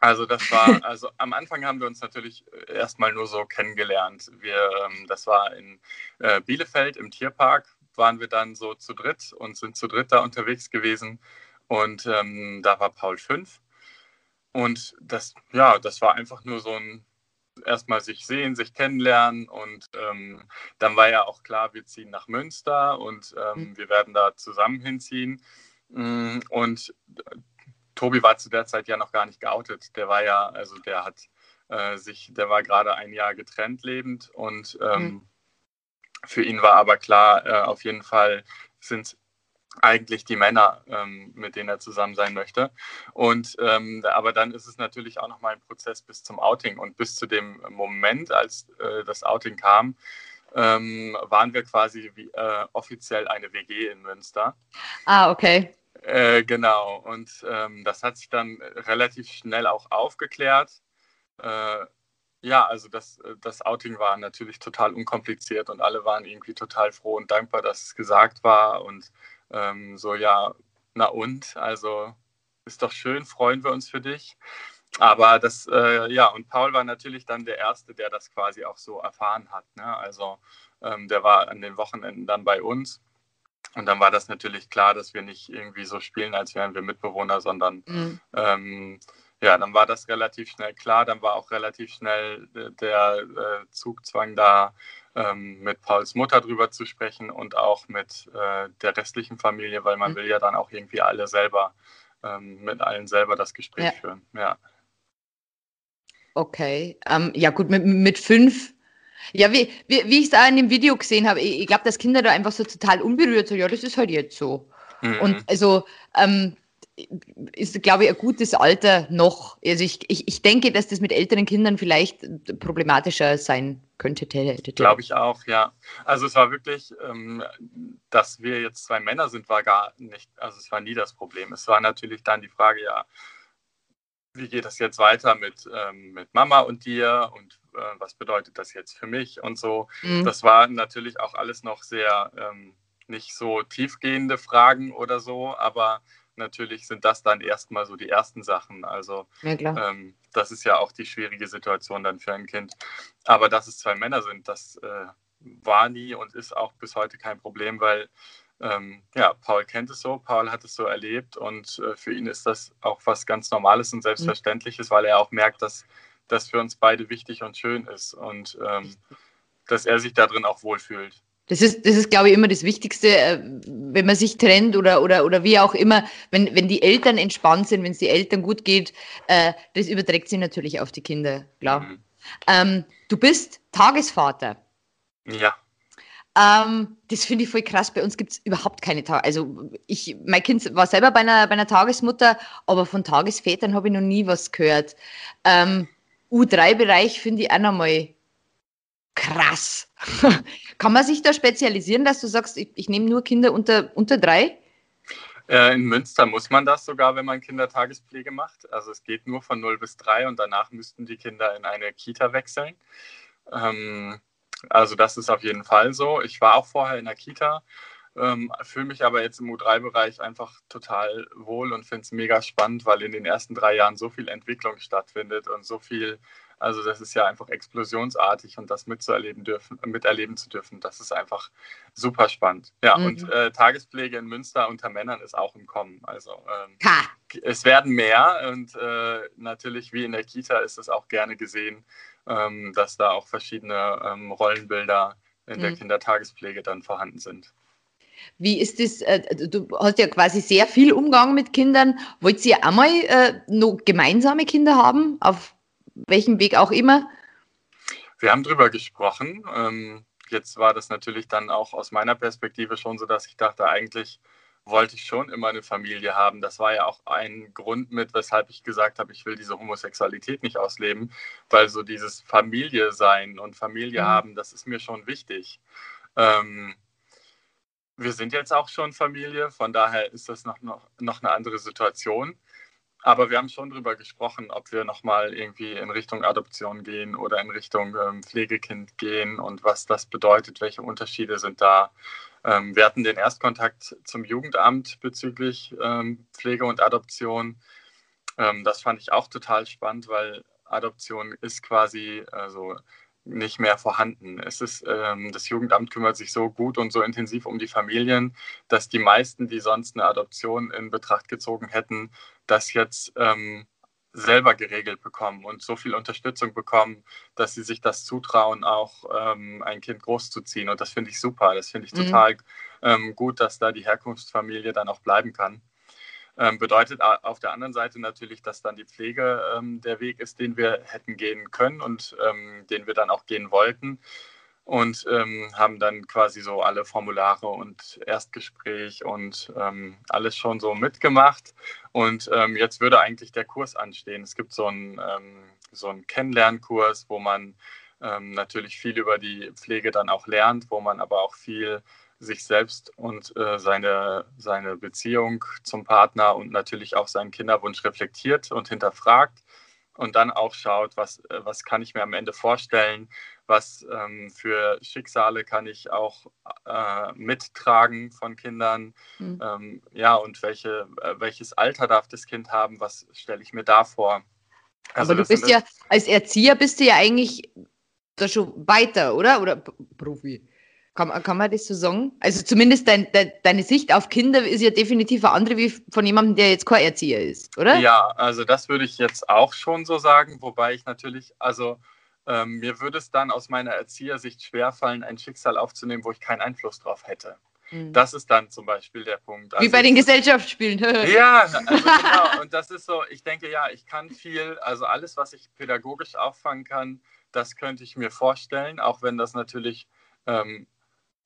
Also das war, <laughs> also am Anfang haben wir uns natürlich erstmal nur so kennengelernt. Wir, ähm, das war in äh, Bielefeld im Tierpark, waren wir dann so zu dritt und sind zu dritt da unterwegs gewesen. Und ähm, da war Paul fünf. Und das, ja, das war einfach nur so ein erstmal sich sehen, sich kennenlernen und ähm, dann war ja auch klar, wir ziehen nach Münster und ähm, mhm. wir werden da zusammen hinziehen. Mm, und Tobi war zu der Zeit ja noch gar nicht geoutet. Der war ja, also der hat äh, sich, der war gerade ein Jahr getrennt lebend und ähm, mhm. für ihn war aber klar, äh, auf jeden Fall sind eigentlich die Männer, ähm, mit denen er zusammen sein möchte. Und ähm, aber dann ist es natürlich auch noch mal ein Prozess bis zum Outing und bis zu dem Moment, als äh, das Outing kam, ähm, waren wir quasi wie, äh, offiziell eine WG in Münster. Ah, okay. Äh, genau, und ähm, das hat sich dann relativ schnell auch aufgeklärt. Äh, ja, also das, das Outing war natürlich total unkompliziert und alle waren irgendwie total froh und dankbar, dass es gesagt war und ähm, so, ja, na und, also ist doch schön, freuen wir uns für dich. Aber das, äh, ja, und Paul war natürlich dann der Erste, der das quasi auch so erfahren hat. Ne? Also ähm, der war an den Wochenenden dann bei uns und dann war das natürlich klar, dass wir nicht irgendwie so spielen, als wären wir Mitbewohner, sondern mhm. ähm, ja, dann war das relativ schnell klar. Dann war auch relativ schnell äh, der äh, Zugzwang da, ähm, mit Pauls Mutter drüber zu sprechen und auch mit äh, der restlichen Familie, weil man mhm. will ja dann auch irgendwie alle selber, ähm, mit allen selber das Gespräch ja. führen. Ja. Okay. Ähm, ja, gut, mit, mit fünf ja, wie, wie, wie ich es auch in dem Video gesehen habe, ich, ich glaube, dass Kinder da einfach so total unberührt, so, ja, das ist halt jetzt so. Mhm. Und also, ähm, ist, glaube ich, ein gutes Alter noch. Also ich, ich, ich denke, dass das mit älteren Kindern vielleicht problematischer sein könnte. Glaube ich auch, ja. Also es war wirklich, ähm, dass wir jetzt zwei Männer sind, war gar nicht, also es war nie das Problem. Es war natürlich dann die Frage, ja, wie geht das jetzt weiter mit, ähm, mit Mama und dir und äh, was bedeutet das jetzt für mich und so. Mhm. Das war natürlich auch alles noch sehr ähm, nicht so tiefgehende Fragen oder so, aber natürlich sind das dann erstmal so die ersten Sachen. Also ja, ähm, das ist ja auch die schwierige Situation dann für ein Kind. Aber dass es zwei Männer sind, das äh, war nie und ist auch bis heute kein Problem, weil ähm, ja, Paul kennt es so, Paul hat es so erlebt und äh, für ihn ist das auch was ganz Normales und Selbstverständliches, weil er auch merkt, dass das für uns beide wichtig und schön ist und ähm, dass er sich darin auch wohlfühlt. Das ist, das ist, glaube ich, immer das Wichtigste, äh, wenn man sich trennt oder, oder, oder wie auch immer, wenn, wenn die Eltern entspannt sind, wenn es die Eltern gut geht, äh, das überträgt sich natürlich auf die Kinder, klar. Mhm. Ähm, du bist Tagesvater. Ja. Ähm, das finde ich voll krass. Bei uns gibt es überhaupt keine Tage. Also ich, mein Kind war selber bei einer, bei einer Tagesmutter, aber von Tagesvätern habe ich noch nie was gehört. Ähm, U3-Bereich finde ich auch nochmal krass. <laughs> Kann man sich da spezialisieren, dass du sagst, ich, ich nehme nur Kinder unter, unter drei? Äh, in Münster muss man das sogar, wenn man Kindertagespflege macht. Also es geht nur von 0 bis 3 und danach müssten die Kinder in eine Kita wechseln. Ähm, also das ist auf jeden Fall so. Ich war auch vorher in der Kita, ähm, fühle mich aber jetzt im U3-Bereich einfach total wohl und finde es mega spannend, weil in den ersten drei Jahren so viel Entwicklung stattfindet und so viel, also das ist ja einfach explosionsartig und das mitzuerleben dürfen, miterleben zu dürfen, das ist einfach super spannend. Ja, mhm. und äh, Tagespflege in Münster unter Männern ist auch im Kommen. Also ähm, es werden mehr und äh, natürlich wie in der Kita ist es auch gerne gesehen ähm, dass da auch verschiedene ähm, Rollenbilder in der mhm. Kindertagespflege dann vorhanden sind. Wie ist das? Äh, du hast ja quasi sehr viel Umgang mit Kindern. Wollt ihr einmal äh, noch gemeinsame Kinder haben? Auf welchem Weg auch immer? Wir haben darüber gesprochen. Ähm, jetzt war das natürlich dann auch aus meiner Perspektive schon so, dass ich dachte, eigentlich wollte ich schon immer eine Familie haben. Das war ja auch ein Grund mit, weshalb ich gesagt habe, ich will diese Homosexualität nicht ausleben, weil so dieses Familie sein und Familie mhm. haben, das ist mir schon wichtig. Ähm, wir sind jetzt auch schon Familie, von daher ist das noch, noch, noch eine andere Situation. Aber wir haben schon darüber gesprochen, ob wir nochmal irgendwie in Richtung Adoption gehen oder in Richtung ähm, Pflegekind gehen und was das bedeutet, welche Unterschiede sind da. Ähm, wir hatten den Erstkontakt zum Jugendamt bezüglich ähm, Pflege und Adoption. Ähm, das fand ich auch total spannend, weil Adoption ist quasi also nicht mehr vorhanden. Es ist, ähm, das Jugendamt kümmert sich so gut und so intensiv um die Familien, dass die meisten, die sonst eine Adoption in Betracht gezogen hätten, das jetzt ähm, selber geregelt bekommen und so viel Unterstützung bekommen, dass sie sich das zutrauen, auch ähm, ein Kind großzuziehen. Und das finde ich super. Das finde ich mhm. total ähm, gut, dass da die Herkunftsfamilie dann auch bleiben kann. Ähm, bedeutet auf der anderen Seite natürlich, dass dann die Pflege ähm, der Weg ist, den wir hätten gehen können und ähm, den wir dann auch gehen wollten und ähm, haben dann quasi so alle Formulare und Erstgespräch und ähm, alles schon so mitgemacht. Und ähm, jetzt würde eigentlich der Kurs anstehen. Es gibt so einen, so einen Kennenlernkurs, wo man natürlich viel über die Pflege dann auch lernt, wo man aber auch viel sich selbst und äh, seine, seine Beziehung zum Partner und natürlich auch seinen Kinderwunsch reflektiert und hinterfragt und dann auch schaut, was, äh, was kann ich mir am Ende vorstellen, was ähm, für Schicksale kann ich auch äh, mittragen von Kindern, mhm. ähm, ja, und welche, äh, welches Alter darf das Kind haben, was stelle ich mir da vor. Also Aber du bist ja, als Erzieher bist du ja eigentlich da schon weiter, oder? Oder Profi? Kann, kann man das so sagen? Also zumindest dein, de, deine Sicht auf Kinder ist ja definitiv eine andere wie von jemandem, der jetzt kein Erzieher ist, oder? Ja, also das würde ich jetzt auch schon so sagen, wobei ich natürlich, also ähm, mir würde es dann aus meiner Erziehersicht schwerfallen, ein Schicksal aufzunehmen, wo ich keinen Einfluss drauf hätte. Mhm. Das ist dann zum Beispiel der Punkt. Also Wie bei den Gesellschaftsspielen. ja, <laughs> also genau. Und das ist so, ich denke, ja, ich kann viel, also alles, was ich pädagogisch auffangen kann, das könnte ich mir vorstellen, auch wenn das natürlich ähm,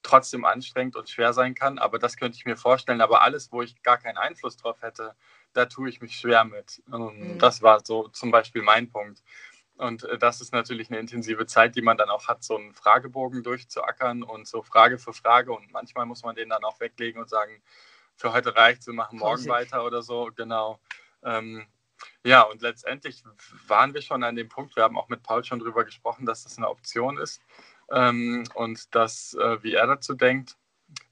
trotzdem anstrengend und schwer sein kann, aber das könnte ich mir vorstellen. Aber alles, wo ich gar keinen Einfluss drauf hätte, da tue ich mich schwer mit. Ähm, mhm. Das war so zum Beispiel mein Punkt. Und äh, das ist natürlich eine intensive Zeit, die man dann auch hat, so einen Fragebogen durchzuackern und so Frage für Frage. Und manchmal muss man den dann auch weglegen und sagen, für heute reicht, wir machen morgen Klassik. weiter oder so. Genau. Ähm, ja, und letztendlich waren wir schon an dem Punkt, wir haben auch mit Paul schon darüber gesprochen, dass das eine Option ist ähm, und dass, äh, wie er dazu denkt.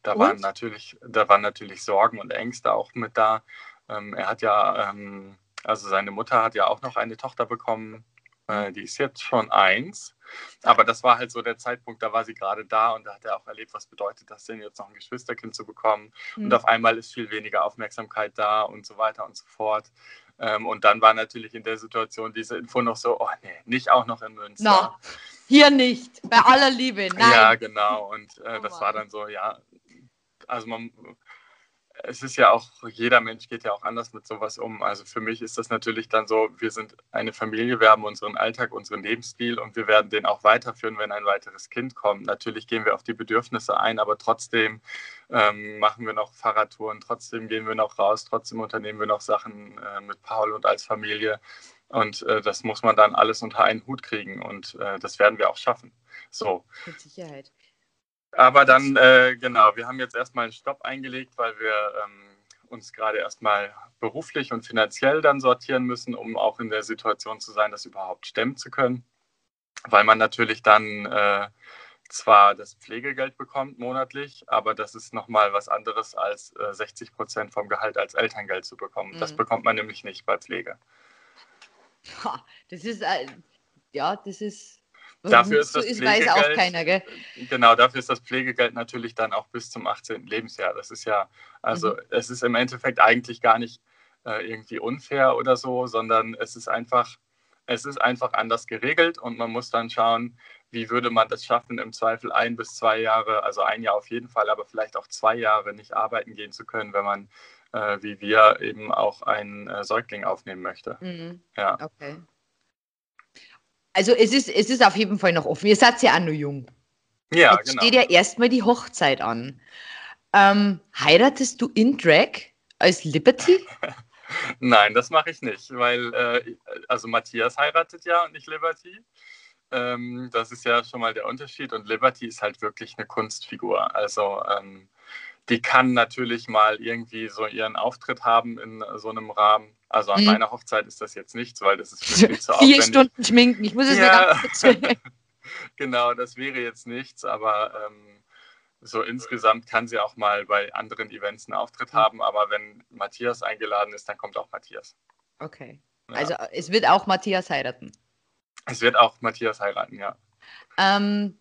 Da und? waren natürlich, da waren natürlich Sorgen und Ängste auch mit da. Ähm, er hat ja, ähm, also seine Mutter hat ja auch noch eine Tochter bekommen, Äh, die ist jetzt schon eins. Aber das war halt so der Zeitpunkt, da war sie gerade da und da hat er auch erlebt, was bedeutet das denn, jetzt noch ein Geschwisterkind zu bekommen. Mhm. Und auf einmal ist viel weniger Aufmerksamkeit da und so weiter und so fort. Ähm, und dann war natürlich in der Situation diese Info noch so, oh nee, nicht auch noch in Münster. No, hier nicht, bei aller Liebe, nein. Ja, genau. Und äh, oh das war dann so, ja, also man, es ist ja auch, jeder Mensch geht ja auch anders mit sowas um. Also für mich ist das natürlich dann so, wir sind eine Familie, wir haben unseren Alltag, unseren Lebensstil und wir werden den auch weiterführen, wenn ein weiteres Kind kommt. Natürlich gehen wir auf die Bedürfnisse ein, aber trotzdem ähm, machen wir noch Fahrradtouren, trotzdem gehen wir noch raus, trotzdem unternehmen wir noch Sachen äh, mit Paul und als Familie. Und äh, das muss man dann alles unter einen Hut kriegen und äh, das werden wir auch schaffen. So. Mit Sicherheit. Aber dann, äh, genau, wir haben jetzt erstmal einen Stopp eingelegt, weil wir ähm, uns gerade erstmal beruflich und finanziell dann sortieren müssen, um auch in der Situation zu sein, das überhaupt stemmen zu können. Weil man natürlich dann äh, zwar das Pflegegeld bekommt monatlich, aber das ist nochmal was anderes als äh, 60 Prozent vom Gehalt als Elterngeld zu bekommen. Mhm. Das bekommt man nämlich nicht bei Pflege. Das ist, äh, ja, das ist Dafür ist das ist, Pflegegeld, weiß auch keiner, gell? Genau, dafür ist das Pflegegeld natürlich dann auch bis zum 18. Lebensjahr. Das ist ja, also mhm. es ist im Endeffekt eigentlich gar nicht äh, irgendwie unfair oder so, sondern es ist einfach, es ist einfach anders geregelt und man muss dann schauen, wie würde man das schaffen, im Zweifel ein bis zwei Jahre, also ein Jahr auf jeden Fall, aber vielleicht auch zwei Jahre nicht arbeiten gehen zu können, wenn man, äh, wie wir, eben auch einen äh, Säugling aufnehmen möchte. Mhm. Ja. Okay. Also es ist, es ist auf jeden Fall noch offen. Ihr seid ja auch noch jung. Ja, Jetzt genau. steht ja erstmal die Hochzeit an. Ähm, heiratest du in Drag als Liberty? <laughs> Nein, das mache ich nicht, weil äh, also Matthias heiratet ja und nicht Liberty. Ähm, das ist ja schon mal der Unterschied und Liberty ist halt wirklich eine Kunstfigur. Also ähm, die kann natürlich mal irgendwie so ihren Auftritt haben in so einem Rahmen. Also an hm. meiner Hochzeit ist das jetzt nichts, weil das ist viel zu <laughs> aufwendig. Vier Stunden schminken, ich muss es ja. mir ganz <laughs> Genau, das wäre jetzt nichts, aber ähm, so insgesamt kann sie auch mal bei anderen Events einen Auftritt hm. haben, aber wenn Matthias eingeladen ist, dann kommt auch Matthias. Okay. Ja. Also es wird auch Matthias heiraten. Es wird auch Matthias heiraten, ja. Ähm,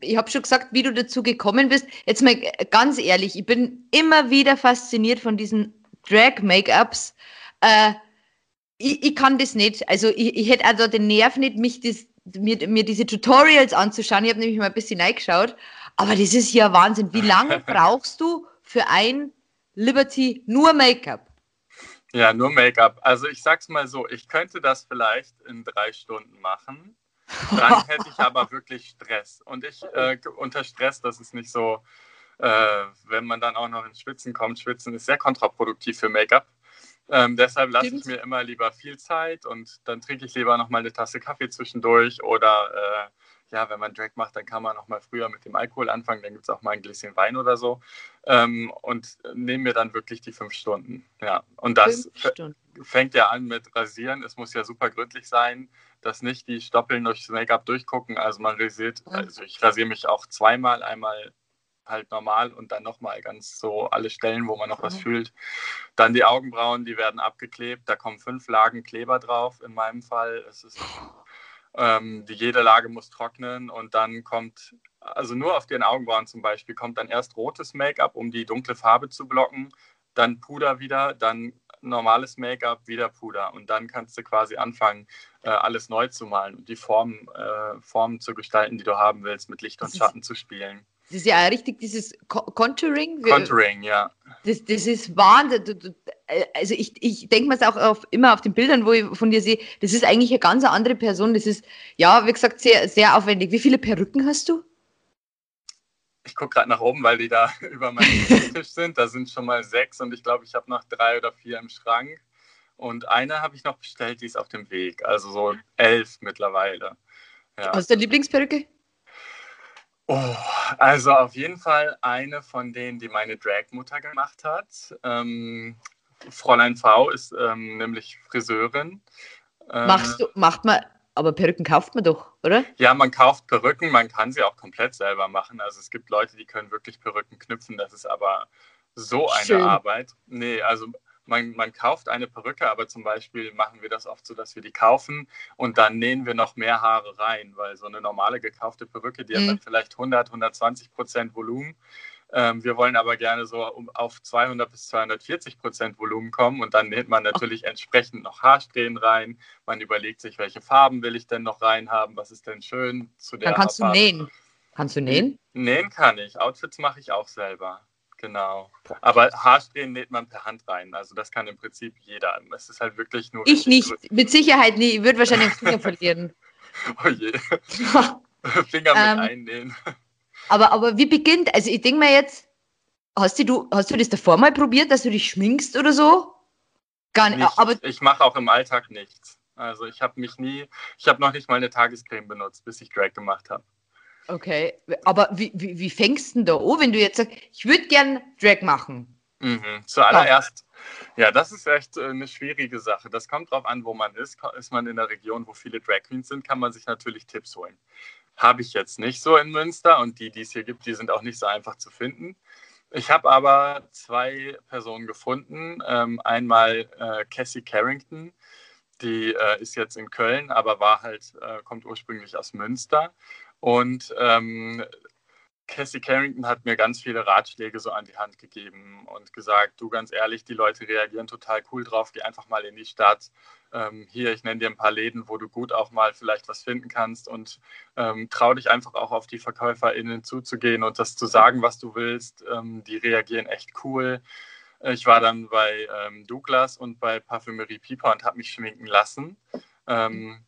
ich habe schon gesagt, wie du dazu gekommen bist. Jetzt mal ganz ehrlich, ich bin immer wieder fasziniert von diesen Drag-Make-ups. Äh, ich, ich, kann das nicht. Also ich, ich hätte also den Nerv nicht, mich das, mir, mir diese Tutorials anzuschauen. Ich habe nämlich mal ein bisschen reingeschaut. Aber das ist ja Wahnsinn. Wie lange <laughs> brauchst du für ein Liberty nur Make-up? Ja, nur Make-up. Also ich sag's mal so, ich könnte das vielleicht in drei Stunden machen. Dann hätte ich aber wirklich Stress. Und ich äh, unter Stress, das ist nicht so, äh, wenn man dann auch noch ins Schwitzen kommt. Schwitzen ist sehr kontraproduktiv für Make-up. Ähm, deshalb lasse ich mir immer lieber viel Zeit und dann trinke ich lieber noch mal eine Tasse Kaffee zwischendurch oder äh, ja, wenn man Drag macht, dann kann man auch mal früher mit dem Alkohol anfangen, dann gibt es auch mal ein Gläschen Wein oder so ähm, und nehme mir dann wirklich die fünf Stunden. Ja, und das fängt ja an mit Rasieren. Es muss ja super gründlich sein, dass nicht die Stoppeln durchs Make-up durchgucken. Also man rasiert, also ich rasiere mich auch zweimal, einmal halt normal und dann nochmal ganz so alle Stellen, wo man noch was mhm. fühlt. Dann die Augenbrauen, die werden abgeklebt. Da kommen fünf Lagen Kleber drauf in meinem Fall. Es ist, ähm, die, jede Lage muss trocknen und dann kommt, also nur auf den Augenbrauen zum Beispiel, kommt dann erst rotes Make-up, um die dunkle Farbe zu blocken, dann Puder wieder, dann normales Make-up, wieder Puder und dann kannst du quasi anfangen, äh, alles neu zu malen und die Formen, äh, Formen zu gestalten, die du haben willst, mit Licht und Schatten zu spielen. Das ist ja richtig dieses Contouring. Contouring, ja. Das, das ist Wahnsinn. Also ich, ich denke mir es auch auf, immer auf den Bildern, wo ich von dir sehe, das ist eigentlich eine ganz andere Person. Das ist, ja, wie gesagt, sehr, sehr aufwendig. Wie viele Perücken hast du? Ich gucke gerade nach oben, weil die da <laughs> über meinem Tisch sind. Da sind schon mal sechs und ich glaube, ich habe noch drei oder vier im Schrank. Und eine habe ich noch bestellt, die ist auf dem Weg. Also so elf mittlerweile. Ja. Was ist deine Lieblingsperücke? Oh, also auf jeden Fall eine von denen, die meine Dragmutter gemacht hat. Ähm, Fräulein V ist ähm, nämlich Friseurin. Ähm, Machst du, macht man, aber Perücken kauft man doch, oder? Ja, man kauft Perücken, man kann sie auch komplett selber machen. Also es gibt Leute, die können wirklich Perücken knüpfen, das ist aber so eine Schön. Arbeit. Nee, also man, man kauft eine Perücke, aber zum Beispiel machen wir das oft so, dass wir die kaufen und dann nähen wir noch mehr Haare rein, weil so eine normale gekaufte Perücke, die mhm. hat dann vielleicht 100, 120 Prozent Volumen. Ähm, wir wollen aber gerne so um, auf 200 bis 240 Prozent Volumen kommen und dann näht man natürlich entsprechend noch Haarsträhnen rein. Man überlegt sich, welche Farben will ich denn noch reinhaben, was ist denn schön zu der Dann kannst Haarfarbe. du nähen. Kannst du nähen? Nähen kann ich. Outfits mache ich auch selber. Genau. Aber Haarsträhnen näht man per Hand rein. Also das kann im Prinzip jeder. Es ist halt wirklich nur. Ich nicht. Gut. Mit Sicherheit nie. Ich würde wahrscheinlich den Finger verlieren. <laughs> oh je. <laughs> Finger mit ähm, einnähen. Aber, aber wie beginnt, also ich denke mir jetzt, hast du, hast du das davor mal probiert, dass du dich schminkst oder so? Gar nicht. nicht aber ich mache auch im Alltag nichts. Also ich habe mich nie, ich habe noch nicht mal eine Tagescreme benutzt, bis ich Drag gemacht habe. Okay, aber wie, wie, wie fängst du denn da an, wenn du jetzt sagst, ich würde gern Drag machen? Mhm. Zuallererst, ja. ja, das ist echt äh, eine schwierige Sache. Das kommt drauf an, wo man ist. Ist man in der Region, wo viele Drag Queens sind, kann man sich natürlich Tipps holen. Habe ich jetzt nicht so in Münster und die, die es hier gibt, die sind auch nicht so einfach zu finden. Ich habe aber zwei Personen gefunden. Ähm, einmal äh, Cassie Carrington, die äh, ist jetzt in Köln, aber war halt, äh, kommt ursprünglich aus Münster. Und ähm, Cassie Carrington hat mir ganz viele Ratschläge so an die Hand gegeben und gesagt, du ganz ehrlich, die Leute reagieren total cool drauf, geh einfach mal in die Stadt. Ähm, hier, ich nenne dir ein paar Läden, wo du gut auch mal vielleicht was finden kannst und ähm, trau dich einfach auch auf die VerkäuferInnen zuzugehen und das zu sagen, was du willst. Ähm, die reagieren echt cool. Ich war dann bei ähm, Douglas und bei Parfümerie Pieper und habe mich schminken lassen. Ähm,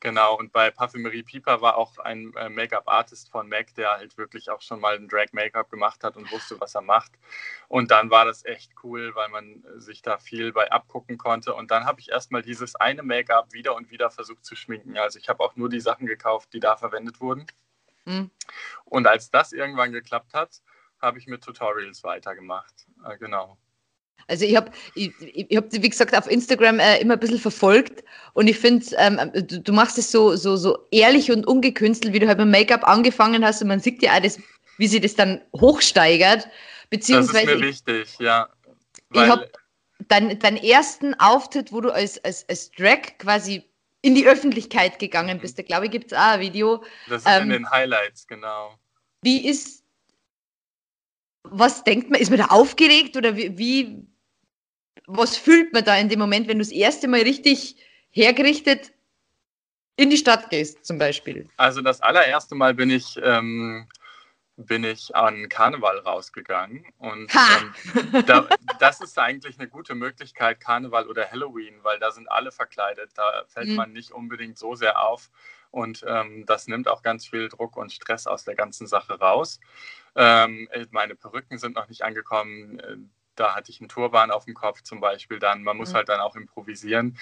Genau, und bei Parfümerie Pieper war auch ein äh, Make-up-Artist von MAC, der halt wirklich auch schon mal ein Drag-Make-up gemacht hat und wusste, was er macht. Und dann war das echt cool, weil man äh, sich da viel bei abgucken konnte. Und dann habe ich erstmal dieses eine Make-up wieder und wieder versucht zu schminken. Also ich habe auch nur die Sachen gekauft, die da verwendet wurden. Mhm. Und als das irgendwann geklappt hat, habe ich mit Tutorials weitergemacht. Äh, genau. Also ich habe, ich, ich hab, wie gesagt, auf Instagram äh, immer ein bisschen verfolgt und ich finde, ähm, du, du, machst es so, so, so ehrlich und ungekünstelt, wie du halt mit Make-up angefangen hast und man sieht ja auch, das, wie sie das dann hochsteigert. Beziehungsweise das ist mir wichtig, ja. ich habe deinen dein ersten Auftritt, wo du als, als, als Drag quasi in die Öffentlichkeit gegangen bist, da glaube ich, gibt es auch ein Video. Das ist ähm, in den Highlights, genau. Wie ist, was denkt man, ist man da aufgeregt oder wie, wie was fühlt man da in dem Moment, wenn du das erste Mal richtig hergerichtet in die Stadt gehst, zum Beispiel? Also das allererste Mal bin ich, ähm, bin ich an Karneval rausgegangen. Und ähm, da, das ist eigentlich eine gute Möglichkeit, Karneval oder Halloween, weil da sind alle verkleidet. Da fällt mhm. man nicht unbedingt so sehr auf. Und ähm, das nimmt auch ganz viel Druck und Stress aus der ganzen Sache raus. Ähm, meine Perücken sind noch nicht angekommen da hatte ich einen Turban auf dem Kopf zum Beispiel dann. Man muss mhm. halt dann auch improvisieren.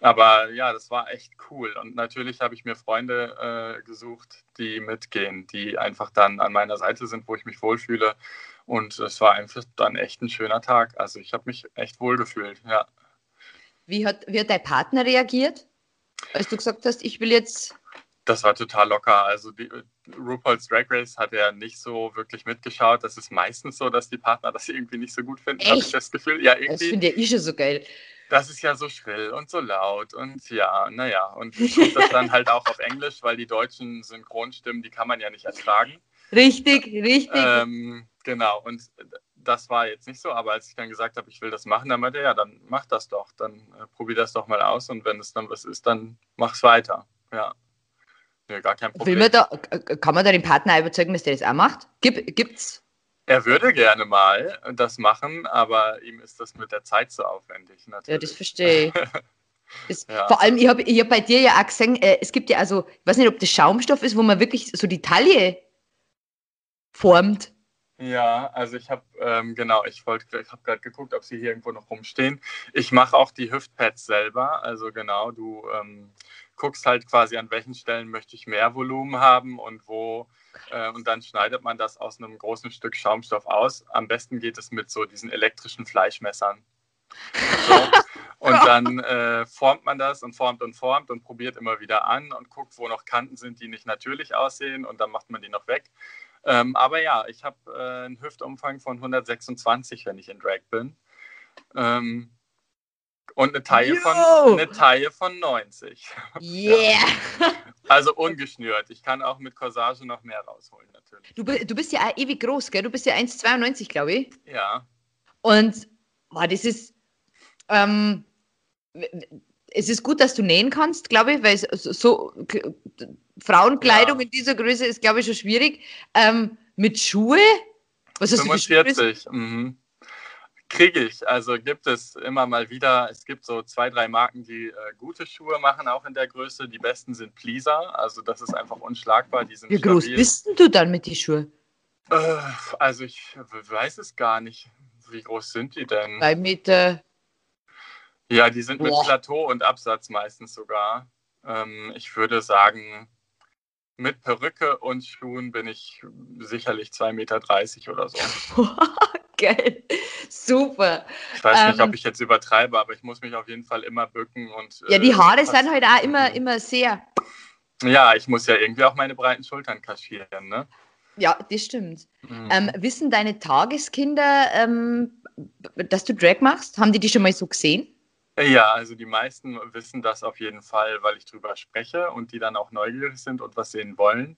Aber ja, das war echt cool. Und natürlich habe ich mir Freunde äh, gesucht, die mitgehen, die einfach dann an meiner Seite sind, wo ich mich wohlfühle. Und es war einfach dann echt ein schöner Tag. Also ich habe mich echt wohl gefühlt, ja. Wie hat, wie hat dein Partner reagiert, als du gesagt hast, ich will jetzt das war total locker. Also die, RuPaul's Drag Race hat er nicht so wirklich mitgeschaut. Das ist meistens so, dass die Partner das irgendwie nicht so gut finden, habe ich das Gefühl. Ja, irgendwie. Das finde ja ich so geil. Das ist ja so schrill und so laut und ja, naja. Und kommt das dann halt auch auf Englisch, weil die deutschen Synchronstimmen, die kann man ja nicht ertragen. Richtig, richtig. Ähm, genau, und das war jetzt nicht so, aber als ich dann gesagt habe, ich will das machen, dann meinte er, ja, dann mach das doch, dann äh, probier das doch mal aus und wenn es dann was ist, dann mach's weiter. Ja. Ja, gar kein Problem. Man da, kann man da den Partner überzeugen, dass der das auch macht? Gibt, gibt's? Er würde gerne mal das machen, aber ihm ist das mit der Zeit zu aufwendig. Natürlich. Ja, das verstehe ich. <laughs> Das, ja. Vor allem, ich habe ich hab bei dir ja auch gesehen, äh, es gibt ja also, ich weiß nicht, ob das Schaumstoff ist, wo man wirklich so die Taille formt. Ja, also ich habe, ähm, genau, ich wollte, ich habe gerade geguckt, ob sie hier irgendwo noch rumstehen. Ich mache auch die Hüftpads selber, also genau, du ähm, guckst halt quasi, an welchen Stellen möchte ich mehr Volumen haben und wo. Äh, und dann schneidet man das aus einem großen Stück Schaumstoff aus. Am besten geht es mit so diesen elektrischen Fleischmessern. So. <laughs> Und dann äh, formt man das und formt und formt und probiert immer wieder an und guckt, wo noch Kanten sind, die nicht natürlich aussehen und dann macht man die noch weg. Ähm, aber ja, ich habe äh, einen Hüftumfang von 126, wenn ich in Drag bin. Ähm, Und eine Taille, von, eine Taille von 90. <laughs> Yeah! Also ungeschnürt. Ich kann auch mit Corsage noch mehr rausholen, natürlich. Du, du bist ja auch ewig groß, gell? Du bist ja 1,92, glaube ich. Ja. Und boah, das ist. Ähm, es ist gut, dass du nähen kannst, glaube ich, weil so, so Frauenkleidung ja. in dieser Größe ist, glaube ich, schon schwierig. Ähm, mit Schuhe? Was hast 45. du mhm. Kriege ich. Also gibt es immer mal wieder. Es gibt so zwei, drei Marken, die äh, gute Schuhe machen, auch in der Größe. Die besten sind Pleaser. Also das ist einfach unschlagbar. Die sind Wie groß stabil. bist du dann mit den Schuhen? Äh, also ich weiß es gar nicht. Wie groß sind die denn? Drei Meter. Ja, die sind Boah. mit Plateau und Absatz meistens sogar. Ähm, ich würde sagen, mit Perücke und Schuhen bin ich sicherlich 2,30 Meter oder so. <laughs> Geil. Super. Ich weiß nicht, ob ähm, ich jetzt übertreibe, aber ich muss mich auf jeden Fall immer bücken und. Ja, die äh, Haare äh, sind halt auch immer, immer sehr. Ja, ich muss ja irgendwie auch meine breiten Schultern kaschieren, ne? Ja, das stimmt. Mhm. Ähm, wissen deine Tageskinder, ähm, dass du Drag machst? Haben die die schon mal so gesehen? Ja, also die meisten wissen das auf jeden Fall, weil ich drüber spreche und die dann auch neugierig sind und was sehen wollen.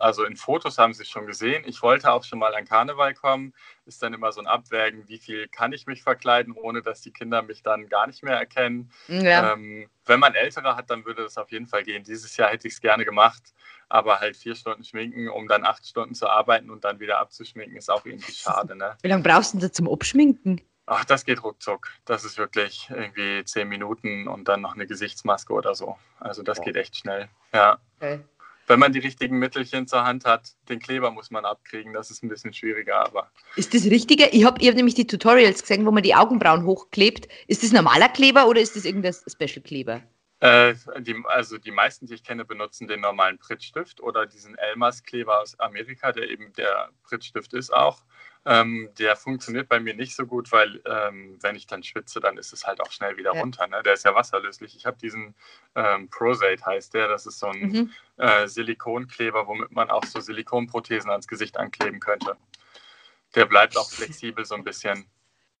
Also in Fotos haben sie es schon gesehen. Ich wollte auch schon mal an Karneval kommen. Ist dann immer so ein Abwägen, wie viel kann ich mich verkleiden, ohne dass die Kinder mich dann gar nicht mehr erkennen. Ja. Ähm, wenn man ältere hat, dann würde das auf jeden Fall gehen. Dieses Jahr hätte ich es gerne gemacht, aber halt vier Stunden schminken, um dann acht Stunden zu arbeiten und dann wieder abzuschminken, ist auch irgendwie schade. Ne? Wie lange brauchst du denn zum Abschminken? Ach, das geht ruckzuck. Das ist wirklich irgendwie zehn Minuten und dann noch eine Gesichtsmaske oder so. Also das geht echt schnell. Ja. Okay. Wenn man die richtigen Mittelchen zur Hand hat, den Kleber muss man abkriegen. Das ist ein bisschen schwieriger, aber. Ist das richtiger? Ich habe hab nämlich die Tutorials gesehen, wo man die Augenbrauen hochklebt. Ist das normaler Kleber oder ist das irgendein Special-Kleber? Äh, die, also die meisten, die ich kenne, benutzen den normalen Prittstift oder diesen Elmas-Kleber aus Amerika, der eben der Prittstift ist auch. Ähm, der funktioniert bei mir nicht so gut, weil ähm, wenn ich dann schwitze, dann ist es halt auch schnell wieder ja. runter. Ne? Der ist ja wasserlöslich. Ich habe diesen ähm, Prosate heißt der. Das ist so ein mhm. äh, Silikonkleber, womit man auch so Silikonprothesen ans Gesicht ankleben könnte. Der bleibt auch flexibel so ein bisschen.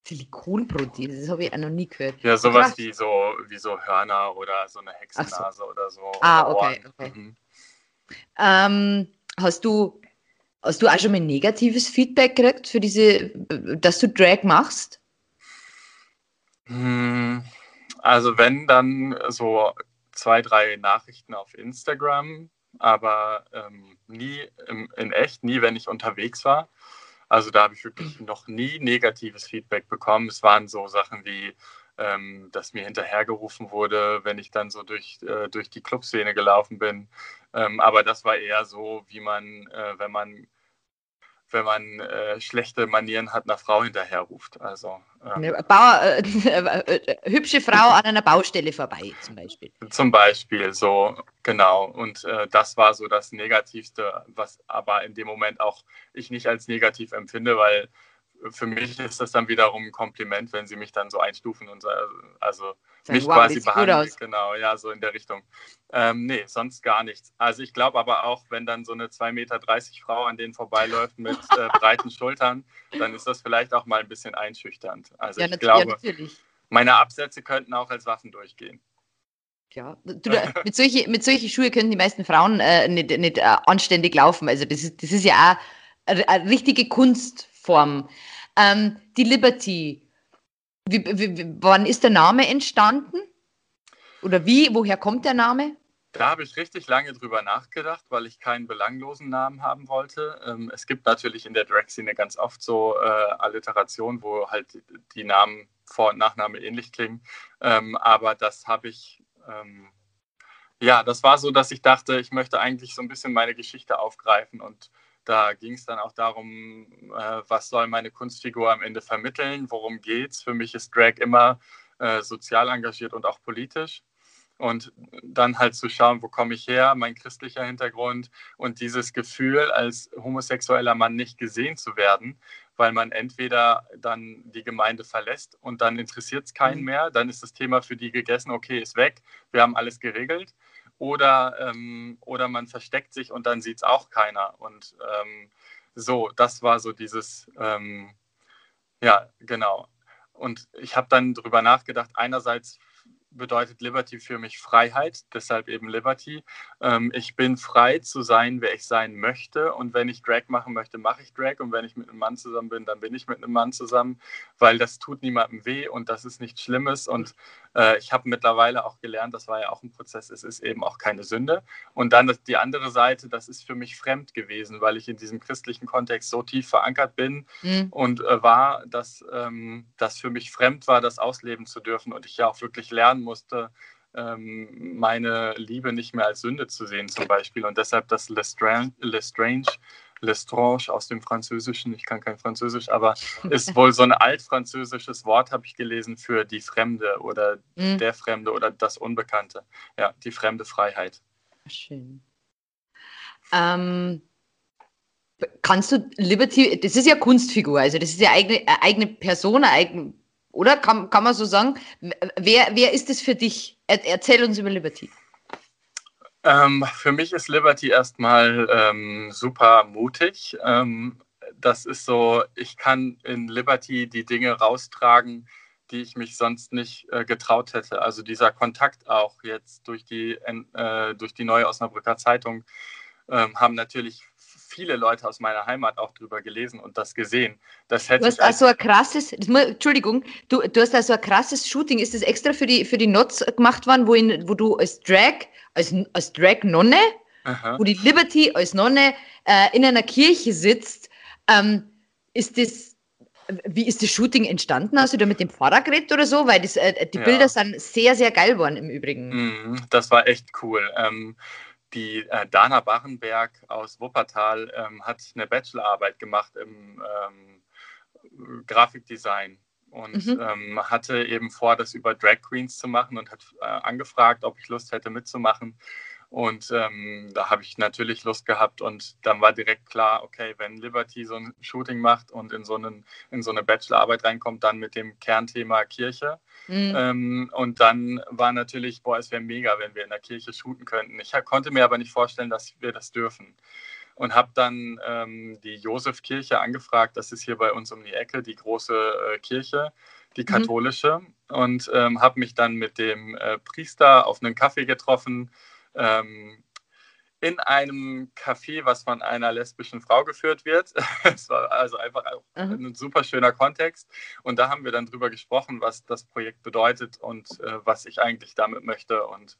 Silikonprothese, das habe ich auch noch nie gehört. Ja, sowas wie so, wie so Hörner oder so eine Hexennase so. oder so. Ah, okay, okay. Mhm. Ähm, hast du Hast du auch schon mal negatives Feedback gekriegt für diese, dass du Drag machst? Hm, also wenn dann so zwei, drei Nachrichten auf Instagram, aber ähm, nie im, in echt, nie, wenn ich unterwegs war. Also da habe ich wirklich noch nie negatives Feedback bekommen. Es waren so Sachen wie, ähm, dass mir hinterhergerufen wurde, wenn ich dann so durch, äh, durch die Clubszene gelaufen bin. Ähm, aber das war eher so, wie man, äh, wenn man wenn man äh, schlechte Manieren hat, einer Frau hinterherruft. Also, ähm, Bauer, äh, äh, <laughs> hübsche Frau an einer Baustelle vorbei, zum Beispiel. Zum Beispiel, so, genau. Und äh, das war so das Negativste, was aber in dem Moment auch ich nicht als negativ empfinde, weil für mich ist das dann wiederum ein Kompliment, wenn sie mich dann so einstufen und also Sagen, mich wow, quasi behandeln. Genau, ja, so in der Richtung. Ähm, nee, sonst gar nichts. Also ich glaube aber auch, wenn dann so eine 2,30 Meter Frau an denen vorbeiläuft mit <laughs> äh, breiten Schultern, dann ist das vielleicht auch mal ein bisschen einschüchternd. Also ja, ich glaube, ja, meine Absätze könnten auch als Waffen durchgehen. Ja, du, mit solchen mit solche Schuhe können die meisten Frauen äh, nicht, nicht äh, anständig laufen. Also das ist, das ist ja auch eine, richtige Kunstform. Ähm, die Liberty, wie, wie, wann ist der Name entstanden? Oder wie, woher kommt der Name? Da habe ich richtig lange drüber nachgedacht, weil ich keinen belanglosen Namen haben wollte. Ähm, es gibt natürlich in der Drag-Szene ganz oft so äh, Alliterationen, wo halt die Namen Vor- und Nachname ähnlich klingen. Ähm, aber das habe ich, ähm, ja, das war so, dass ich dachte, ich möchte eigentlich so ein bisschen meine Geschichte aufgreifen und da ging es dann auch darum, äh, was soll meine Kunstfigur am Ende vermitteln, worum geht's. Für mich ist Drag immer äh, sozial engagiert und auch politisch. Und dann halt zu schauen, wo komme ich her, mein christlicher Hintergrund und dieses Gefühl, als homosexueller Mann nicht gesehen zu werden, weil man entweder dann die Gemeinde verlässt und dann interessiert es keinen mhm. mehr, dann ist das Thema für die gegessen, okay, ist weg, wir haben alles geregelt oder, ähm, oder man versteckt sich und dann sieht es auch keiner. Und ähm, so, das war so dieses, ähm, ja, genau. und ich habe dann darüber nachgedacht, einerseits bedeutet Liberty für mich Freiheit, deshalb eben Liberty. Ähm, ich bin frei zu sein, wer ich sein möchte. Und wenn ich Drag machen möchte, mache ich Drag. Und wenn ich mit einem Mann zusammen bin, dann bin ich mit einem Mann zusammen, weil das tut niemandem weh und das ist nichts Schlimmes. Und äh, ich habe mittlerweile auch gelernt, das war ja auch ein Prozess, es ist eben auch keine Sünde. Und dann die andere Seite, das ist für mich fremd gewesen, weil ich in diesem christlichen Kontext so tief verankert bin mhm. und äh, war, dass ähm, das für mich fremd war, das ausleben zu dürfen und ich ja auch wirklich lernen musste, ähm, meine Liebe nicht mehr als Sünde zu sehen zum Beispiel. Und deshalb das Lestrange, Lestrange Lestrange aus dem Französischen, ich kann kein Französisch, aber ist wohl so ein altfranzösisches Wort, habe ich gelesen, für die Fremde oder mhm. der Fremde oder das Unbekannte. Ja, die fremde Freiheit. Schön. Ähm, kannst du Liberty, das ist ja Kunstfigur, also das ist ja eigene, eigene Person, eigene oder? Kann, kann man so sagen? Wer, wer ist es für dich? Er, erzähl uns über Liberty. Ähm, für mich ist Liberty erstmal ähm, super mutig. Ähm, das ist so, ich kann in Liberty die Dinge raustragen, die ich mich sonst nicht äh, getraut hätte. Also dieser Kontakt auch jetzt durch die, äh, durch die neue Osnabrücker Zeitung ähm, haben natürlich viele Leute aus meiner Heimat auch drüber gelesen und das gesehen. Das hätte du hast also ein krasses, Entschuldigung, du, du hast also ein krasses Shooting. Ist das extra für die, für die Nots gemacht worden, wo, in, wo du als Drag, als, als Drag-Nonne, wo die Liberty als Nonne äh, in einer Kirche sitzt? Ähm, ist das, wie ist das Shooting entstanden? Hast du da mit dem Pfarrer geredet oder so? Weil das, äh, die Bilder ja. sind sehr, sehr geil geworden im Übrigen. Mm, das war echt cool. Ähm, die äh, Dana Bachenberg aus Wuppertal ähm, hat eine Bachelorarbeit gemacht im ähm, Grafikdesign und mhm. ähm, hatte eben vor, das über Drag Queens zu machen und hat äh, angefragt, ob ich Lust hätte mitzumachen. Und ähm, da habe ich natürlich Lust gehabt und dann war direkt klar, okay, wenn Liberty so ein Shooting macht und in so, einen, in so eine Bachelorarbeit reinkommt, dann mit dem Kernthema Kirche. Mhm. Ähm, und dann war natürlich, boah, es wäre mega, wenn wir in der Kirche shooten könnten. Ich konnte mir aber nicht vorstellen, dass wir das dürfen. Und habe dann ähm, die Josefkirche angefragt, das ist hier bei uns um die Ecke, die große äh, Kirche, die mhm. katholische. Mhm. Und ähm, habe mich dann mit dem äh, Priester auf einen Kaffee getroffen ähm, in einem Café, was von einer lesbischen Frau geführt wird. <laughs> Es war also einfach mhm. ein super schöner Kontext. Und da haben wir dann drüber gesprochen, was das Projekt bedeutet und äh, was ich eigentlich damit möchte und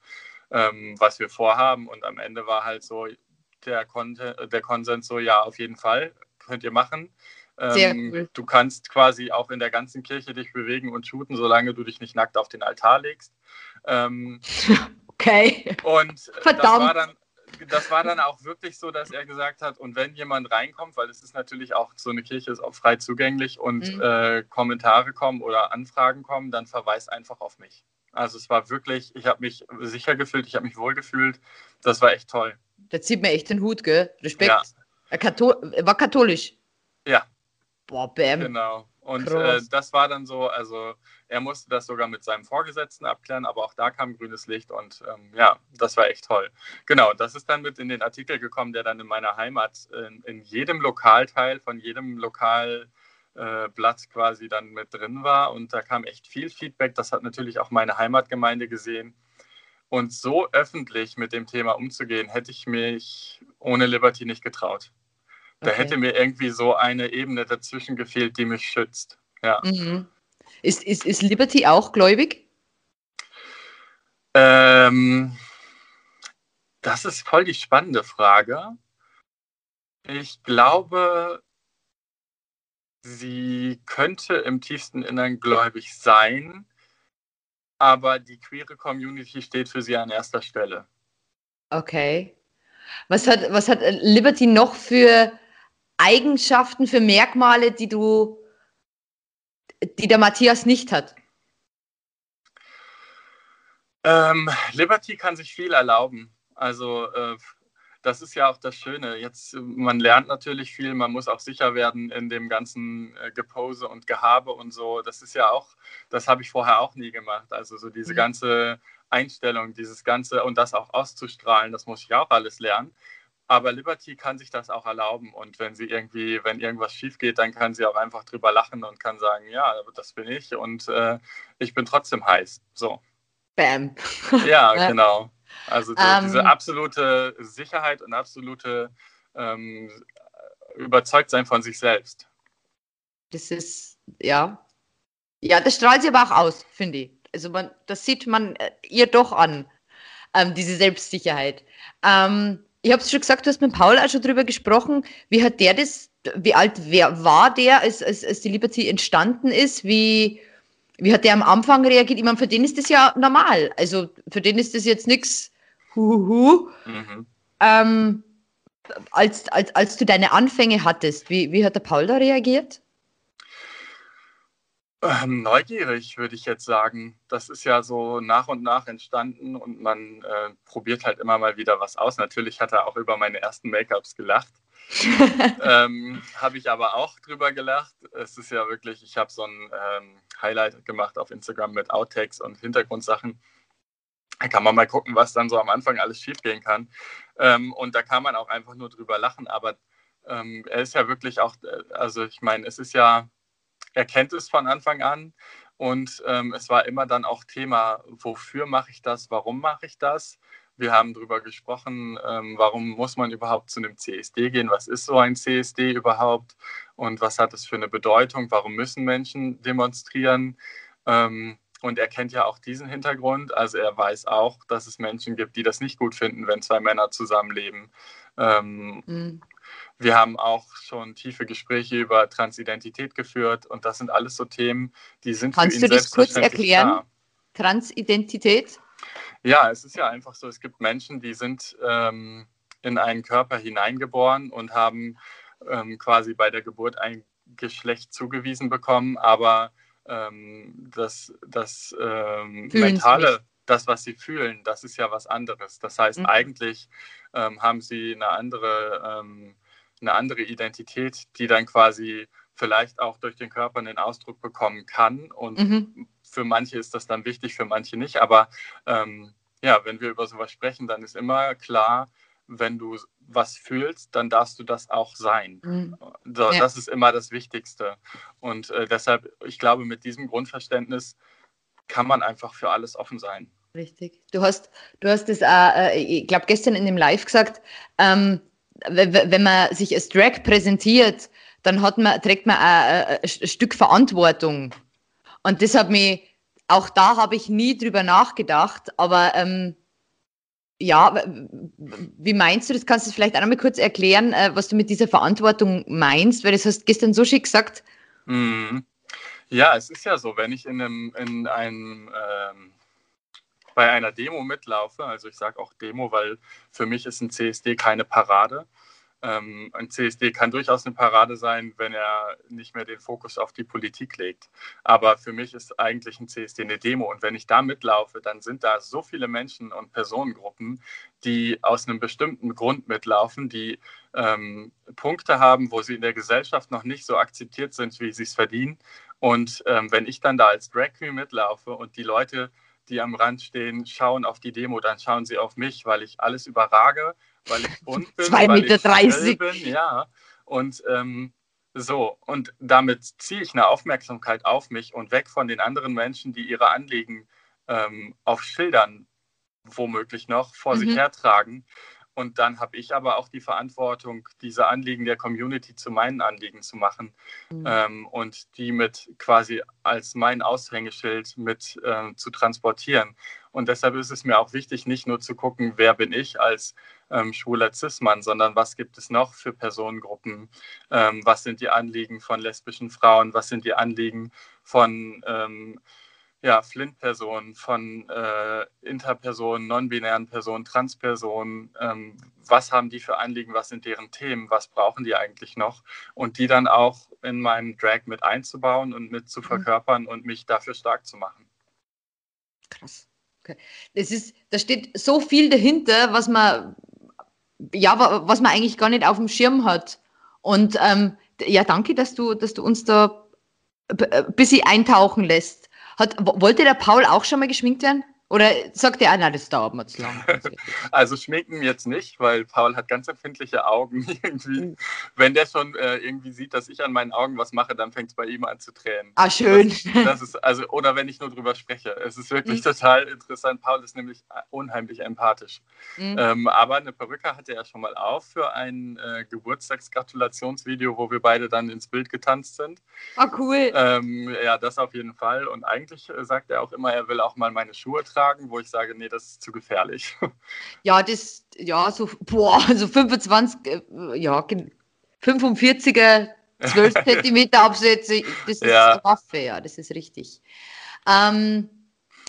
ähm, was wir vorhaben. Und am Ende war halt so der, Kon der Konsens so, ja, auf jeden Fall, könnt ihr machen. Ähm, cool. Du kannst quasi auch in der ganzen Kirche dich bewegen und shooten, solange du dich nicht nackt auf den Altar legst. Ähm, <laughs> Okay. Und Verdammt. das war dann das war dann auch wirklich so, dass er gesagt hat, und wenn jemand reinkommt, weil es ist natürlich auch, so eine Kirche ist auch frei zugänglich und mhm. äh, Kommentare kommen oder Anfragen kommen, dann verweist einfach auf mich. Also es war wirklich, ich habe mich sicher gefühlt, ich habe mich wohl gefühlt. Das war echt toll. Da zieht mir echt den Hut, gell? Respekt. Ja. Er, Kathol war katholisch. Ja. Boah, bam. Genau. Und äh, das war dann so, also er musste das sogar mit seinem Vorgesetzten abklären, aber auch da kam grünes Licht und ähm, ja, das war echt toll. Genau, das ist dann mit in den Artikel gekommen, der dann in meiner Heimat in, in jedem Lokalteil von jedem Lokalblatt äh, quasi dann mit drin war und da kam echt viel Feedback. Das hat natürlich auch meine Heimatgemeinde gesehen. Und so öffentlich mit dem Thema umzugehen, hätte ich mich ohne Liberty nicht getraut. Da okay. hätte mir irgendwie so eine Ebene dazwischen gefehlt, die mich schützt. Ja. Mhm. Ist, ist, ist Liberty auch gläubig? Ähm, das ist voll die spannende Frage. Ich glaube, sie könnte im tiefsten Innern gläubig sein, aber die queere Community steht für sie an erster Stelle. Okay. Was hat, was hat Liberty noch für Eigenschaften, für Merkmale, die du, die der Matthias nicht hat? Ähm, Liberty kann sich viel erlauben. Also äh, das ist ja auch das Schöne. Jetzt, man lernt natürlich viel, man muss auch sicher werden in dem ganzen äh, Gepose und Gehabe und so. Das ist ja auch, das habe ich vorher auch nie gemacht. Also so diese mhm. ganze Einstellung, dieses Ganze und das auch auszustrahlen, das muss ich auch alles lernen. Aber Liberty kann sich das auch erlauben. Und wenn sie irgendwie, wenn irgendwas schief geht, dann kann sie auch einfach drüber lachen und kann sagen, ja, das bin ich und äh, ich bin trotzdem heiß. So. Bam. Ja, <laughs> genau. Also die, um, diese ähm. absolute Sicherheit und absolute ähm, Überzeugtsein von sich selbst. Das ist, ja. Ja, das strahlt sie aber auch aus, finde ich. Also man, das sieht man äh, ihr doch an, ähm, diese Selbstsicherheit. Ähm, ich habe es schon gesagt, du hast mit Paul auch schon drüber gesprochen. Wie hat der das, wie alt wer, war der, als, als, als die Liberty entstanden ist? Wie, wie hat der am Anfang reagiert? Ich meine, für den ist das ja normal. Also für den ist das jetzt nichts Huhuhu. Mhm. Ähm, als, als, als du deine Anfänge hattest, wie, wie hat der Paul da reagiert? Ähm, neugierig, würde ich jetzt sagen. Das ist ja so nach und nach entstanden und man äh, probiert halt immer mal wieder was aus. Natürlich hat er auch über meine ersten Make-ups gelacht. <laughs> ähm, habe ich aber auch drüber gelacht. Es ist ja wirklich, ich habe so ein ähm, Highlight gemacht auf Instagram mit Outtakes und Hintergrundsachen. Da kann man mal gucken, was dann so am Anfang alles schiefgehen kann. Ähm, und da kann man auch einfach nur drüber lachen. Aber ähm, er ist ja wirklich auch, äh, also ich meine, es ist ja er kennt es von Anfang an und ähm, es war immer dann auch Thema, wofür mache ich das, warum mache ich das. Wir haben darüber gesprochen, ähm, warum muss man überhaupt zu einem CSD gehen, was ist so ein CSD überhaupt und was hat es für eine Bedeutung, warum müssen Menschen demonstrieren. Ähm, und er kennt ja auch diesen Hintergrund, also er weiß auch, dass es Menschen gibt, die das nicht gut finden, wenn zwei Männer zusammenleben. Ähm, mhm. Wir haben auch schon tiefe Gespräche über Transidentität geführt und das sind alles so Themen, die sind Kannst für ihn du das kurz erklären? Klar. Transidentität? Ja, es ist ja einfach so, es gibt Menschen, die sind ähm, in einen Körper hineingeboren und haben ähm, quasi bei der Geburt ein Geschlecht zugewiesen bekommen, aber ähm, das, das ähm, mentale, das, was sie fühlen, das ist ja was anderes. Das heißt, mhm. eigentlich ähm, haben sie eine andere ähm, eine andere Identität, die dann quasi vielleicht auch durch den Körper einen Ausdruck bekommen kann. Und mhm. für manche ist das dann wichtig, für manche nicht. Aber ähm, ja, wenn wir über sowas sprechen, dann ist immer klar, wenn du was fühlst, dann darfst du das auch sein. Mhm. So, ja. Das ist immer das Wichtigste. Und äh, deshalb, ich glaube, mit diesem Grundverständnis kann man einfach für alles offen sein. Richtig. Du hast, du hast es, äh, ich glaube, gestern in dem Live gesagt, ähm, wenn man sich als Drag präsentiert, dann hat man, trägt man ein, ein Stück Verantwortung. Und das hat mich, auch da habe ich nie drüber nachgedacht, aber ähm, ja, wie meinst du das? Kannst du vielleicht auch noch mal kurz erklären, äh, was du mit dieser Verantwortung meinst? Weil das hast du gestern so schick gesagt. Mhm. Ja, es ist ja so, wenn ich in einem, in einem ähm, bei einer Demo mitlaufe. Also ich sage auch Demo, weil für mich ist ein CSD keine Parade. Ähm, ein CSD kann durchaus eine Parade sein, wenn er nicht mehr den Fokus auf die Politik legt. Aber für mich ist eigentlich ein CSD eine Demo. Und wenn ich da mitlaufe, dann sind da so viele Menschen und Personengruppen, die aus einem bestimmten Grund mitlaufen, die ähm, Punkte haben, wo sie in der Gesellschaft noch nicht so akzeptiert sind, wie sie es verdienen. Und ähm, wenn ich dann da als Drag Queen mitlaufe und die Leute die am Rand stehen, schauen auf die Demo, dann schauen sie auf mich, weil ich alles überrage, weil ich bunt <laughs> bin, 2,30 Meter. 30. Bin, ja. Und ähm, so, und damit ziehe ich eine Aufmerksamkeit auf mich und weg von den anderen Menschen, die ihre Anliegen ähm, auf Schildern womöglich noch vor mhm. sich hertragen. Und dann habe ich aber auch die Verantwortung, diese Anliegen der Community zu meinen Anliegen zu machen mhm. ähm, und die mit quasi als mein Aushängeschild mit äh, zu transportieren. Und deshalb ist es mir auch wichtig, nicht nur zu gucken, wer bin ich als ähm, schwuler Cis-Mann, sondern was gibt es noch für Personengruppen? Ähm, was sind die Anliegen von lesbischen Frauen? Was sind die Anliegen von ähm, ja, Flint-Personen, von äh, Interpersonen, non-binären Personen, Transpersonen, ähm, was haben die für Anliegen, was sind deren Themen, was brauchen die eigentlich noch und die dann auch in meinem Drag mit einzubauen und mit zu mhm. verkörpern und mich dafür stark zu machen. Krass. Okay. Das ist, da steht so viel dahinter, was man, ja, was man eigentlich gar nicht auf dem Schirm hat. Und ähm, ja, danke, dass du, dass du uns da ein bisschen eintauchen lässt. Hat, wollte der Paul auch schon mal geschminkt werden? Oder sagt der einer, das dauert mir zu lang? <laughs> also schminken jetzt nicht, weil Paul hat ganz empfindliche Augen <laughs> irgendwie. Mhm. Wenn der schon äh, irgendwie sieht, dass ich an meinen Augen was mache, dann fängt es bei ihm an zu tränen. Ah, schön. Das, das, ist, also, oder wenn ich nur drüber spreche. Es ist wirklich mhm. total interessant. Paul ist nämlich unheimlich empathisch. Mhm. Ähm, aber eine Perücke hatte er schon mal auf für ein äh, Geburtstagsgratulationsvideo, wo wir beide dann ins Bild getanzt sind. Ah, cool. Ähm, ja, das auf jeden Fall. Und eigentlich äh, sagt er auch immer, er will auch mal meine Schuhe tragen tragen, wo ich sage, nee, das ist zu gefährlich. <laughs> Ja, das, ja, so, boah, so 25, äh, ja, 45er, 12 <laughs> Zentimeter Absätze, das ist ja. eine Waffe, ja, das ist richtig. Ähm,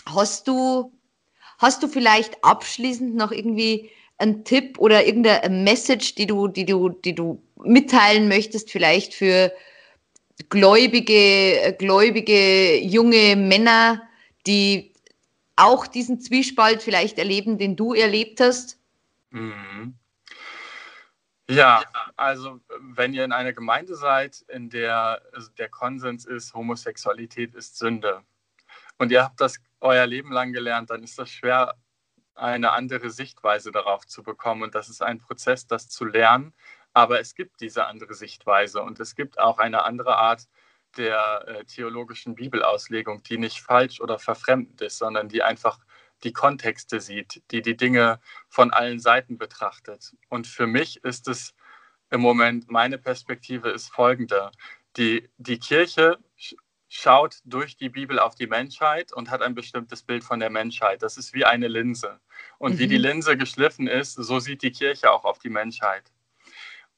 hast du, hast du vielleicht abschließend noch irgendwie einen Tipp oder irgendeine Message, die du, die du, die du mitteilen möchtest, vielleicht für gläubige, gläubige junge Männer, die auch diesen Zwiespalt vielleicht erleben, den du erlebt hast? Mhm. Ja, also wenn ihr in einer Gemeinde seid, in der der Konsens ist, Homosexualität ist Sünde und ihr habt das euer Leben lang gelernt, dann ist das schwer, eine andere Sichtweise darauf zu bekommen. Und das ist ein Prozess, das zu lernen. Aber es gibt diese andere Sichtweise und es gibt auch eine andere Art, der äh, theologischen Bibelauslegung, die nicht falsch oder verfremdend ist, sondern die einfach die Kontexte sieht, die die Dinge von allen Seiten betrachtet. Und für mich ist es im Moment, meine Perspektive ist folgende. Die, die Kirche schaut durch die Bibel auf die Menschheit und hat ein bestimmtes Bild von der Menschheit. Das ist wie eine Linse. Und mhm. wie die mhm. Linse geschliffen ist, so sieht die Kirche auch auf die Menschheit.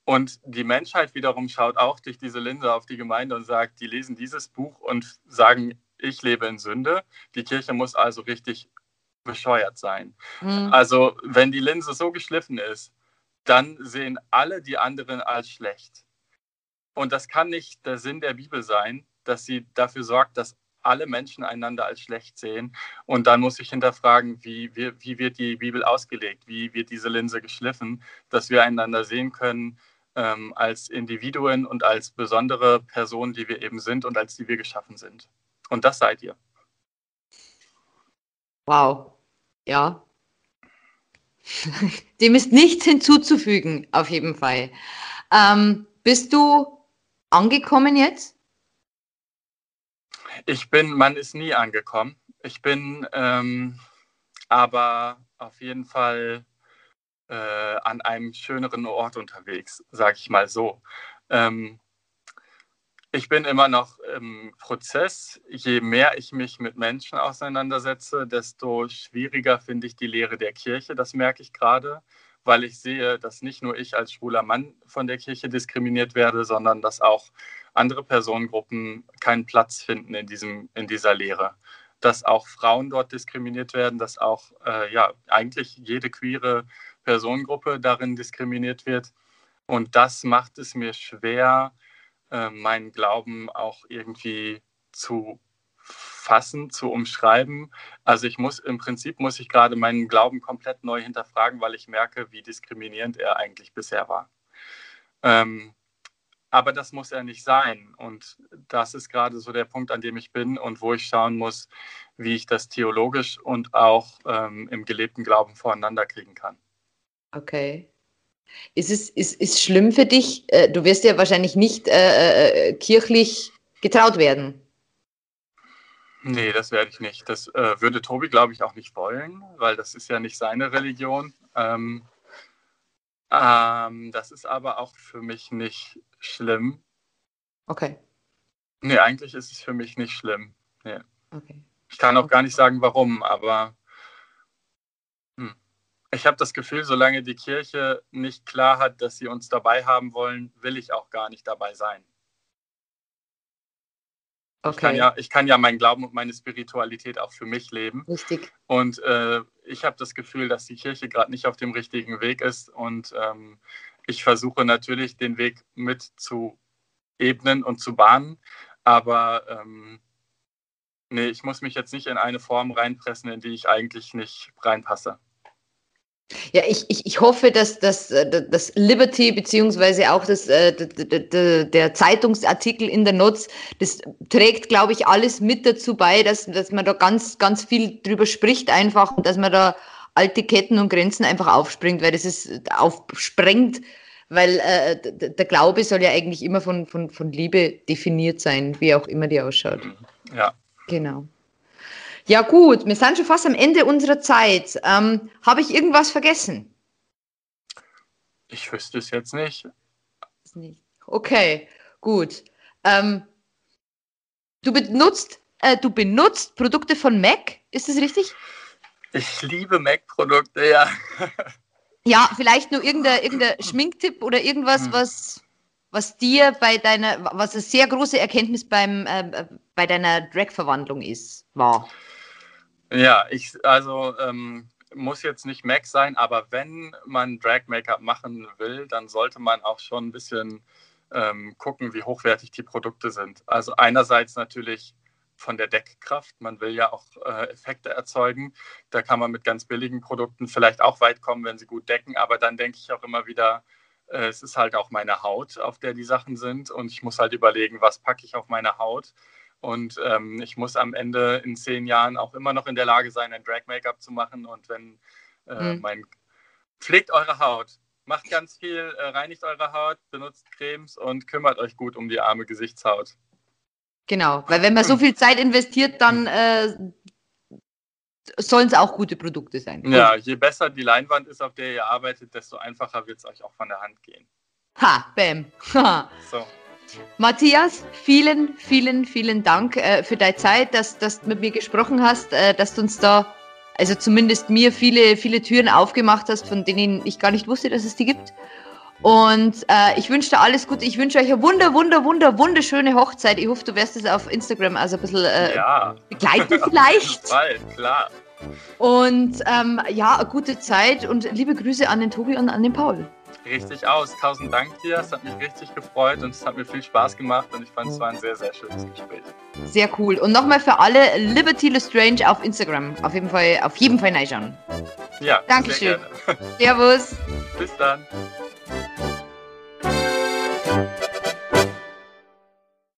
Und die Menschheit wiederum schaut auch durch diese Linse auf die Gemeinde und sagt, die lesen dieses Buch und sagen, ich lebe in Sünde. Die Kirche muss also richtig bescheuert sein. Mhm. Also wenn die Linse so geschliffen ist, dann sehen alle die anderen als schlecht. Und das kann nicht der Sinn der Bibel sein, dass sie dafür sorgt, dass alle Menschen einander als schlecht sehen. Und dann muss ich hinterfragen, wie, wie, wie wird die Bibel ausgelegt? Wie wird diese Linse geschliffen, dass wir einander sehen können, ähm, als Individuen und als besondere Personen, die wir eben sind und als die wir geschaffen sind. Und das seid ihr. Wow. Ja. <laughs> Dem ist nichts hinzuzufügen, auf jeden Fall. Ähm, bist du angekommen jetzt? Ich bin, man ist nie angekommen. Ich bin ähm, aber auf jeden Fall äh, an einem schöneren Ort unterwegs, sage ich mal so. Ähm, ich bin immer noch im Prozess. Je mehr ich mich mit Menschen auseinandersetze, desto schwieriger finde ich die Lehre der Kirche. Das merke ich gerade, weil ich sehe, dass nicht nur ich als schwuler Mann von der Kirche diskriminiert werde, sondern dass auch andere Personengruppen keinen Platz finden in, diesem, in dieser Lehre. Dass auch Frauen dort diskriminiert werden, dass auch äh, ja, eigentlich jede queere Personengruppe darin diskriminiert wird. Und das macht es mir schwer, äh, meinen Glauben auch irgendwie zu fassen, zu umschreiben. Also ich muss im Prinzip muss ich gerade meinen Glauben komplett neu hinterfragen, weil ich merke, wie diskriminierend er eigentlich bisher war. Ähm, aber das muss er nicht sein. Und das ist gerade so der Punkt, an dem ich bin und wo ich schauen muss, wie ich das theologisch und auch ähm, im gelebten Glauben voreinander kriegen kann. Okay. Ist es ist, ist schlimm für dich? Äh, du wirst ja wahrscheinlich nicht äh, äh, kirchlich getraut werden. Nee, das werde ich nicht. Das äh, würde Tobi, glaube ich, auch nicht wollen, weil das ist ja nicht seine Religion. Ähm, ähm, das ist aber auch für mich nicht schlimm. Okay. Nee, eigentlich ist es für mich nicht schlimm. Nee. Okay. Ich kann auch okay. gar nicht sagen, warum, aber ich habe das Gefühl, solange die Kirche nicht klar hat, dass sie uns dabei haben wollen, will ich auch gar nicht dabei sein. Okay. Ich, kann ja, ich kann ja meinen Glauben und meine Spiritualität auch für mich leben. Richtig. Und äh, ich habe das Gefühl, dass die Kirche gerade nicht auf dem richtigen Weg ist. Und ähm, ich versuche natürlich, den Weg mit zu ebnen und zu bahnen. Aber ähm, nee, ich muss mich jetzt nicht in eine Form reinpressen, in die ich eigentlich nicht reinpasse. Ja, ich, ich, ich hoffe, dass, dass, äh, dass Liberty beziehungsweise auch das, äh, der, Zeitungsartikel in der Nutz, das trägt, glaube ich, alles mit dazu bei, dass, dass man da ganz, ganz viel drüber spricht einfach und dass man da alte Ketten und Grenzen einfach aufspringt, weil das ist aufsprengt, weil äh, der Glaube soll ja eigentlich immer von, von, von Liebe definiert sein, wie auch immer die ausschaut. Ja. Genau. Ja, gut, wir sind schon fast am Ende unserer Zeit. Ähm, Habe ich irgendwas vergessen? Ich wüsste es jetzt nicht. Okay, gut. Ähm, du benutzt, äh, du benutzt Produkte von Mac, ist das richtig? Ich liebe Mac-Produkte, ja. <laughs> ja, vielleicht nur irgendein, irgendein <laughs> Schminktipp oder irgendwas, hm. was, was dir bei deiner, was eine sehr große Erkenntnis beim, äh, bei deiner Drag-Verwandlung ist, war. Ja, ich, also ähm, muss jetzt nicht Mac sein, aber wenn man Drag-Make-up machen will, dann sollte man auch schon ein bisschen ähm, gucken, wie hochwertig die Produkte sind. Also einerseits natürlich von der Deckkraft. Man will ja auch äh, Effekte erzeugen. Da kann man mit ganz billigen Produkten vielleicht auch weit kommen, wenn sie gut decken. Aber dann denke ich auch immer wieder, äh, es ist halt auch meine Haut, auf der die Sachen sind. Und ich muss halt überlegen, was packe ich auf meine Haut. Und ähm, ich muss am Ende in zehn Jahren auch immer noch in der Lage sein, ein Drag-Make-up zu machen. Und wenn äh, mhm. mein pflegt eure Haut, macht ganz viel, äh, reinigt eure Haut, benutzt Cremes und kümmert euch gut um die arme Gesichtshaut. Genau, weil wenn man so viel Zeit investiert, dann äh, sollen es auch gute Produkte sein. Ja, je besser die Leinwand ist, auf der ihr arbeitet, desto einfacher wird es euch auch von der Hand gehen. Ha, bam. <laughs> so. Matthias, vielen, vielen, vielen Dank äh, für deine Zeit, dass, dass du mit mir gesprochen hast, äh, dass du uns da, also zumindest mir, viele, viele Türen aufgemacht hast, von denen ich gar nicht wusste, dass es die gibt. Und äh, ich wünsche dir alles Gute. Ich wünsche euch eine wunder, wunder, wunder, wunderschöne Hochzeit. Ich hoffe, du wirst es auf Instagram also ein bisschen äh, ja. begleiten <laughs> vielleicht. Fall, klar. Und ähm, ja, eine gute Zeit und liebe Grüße an den Tobi und an den Paul richtig aus. Tausend Dank dir. Es hat mich richtig gefreut und es hat mir viel Spaß gemacht und ich fand es war ein sehr, sehr schönes Gespräch. Sehr cool. Und nochmal für alle Liberty Lestrange auf Instagram. Auf jeden Fall, auf jeden Fall reinschauen. Ja, Dankeschön. <laughs> Servus. Bis dann.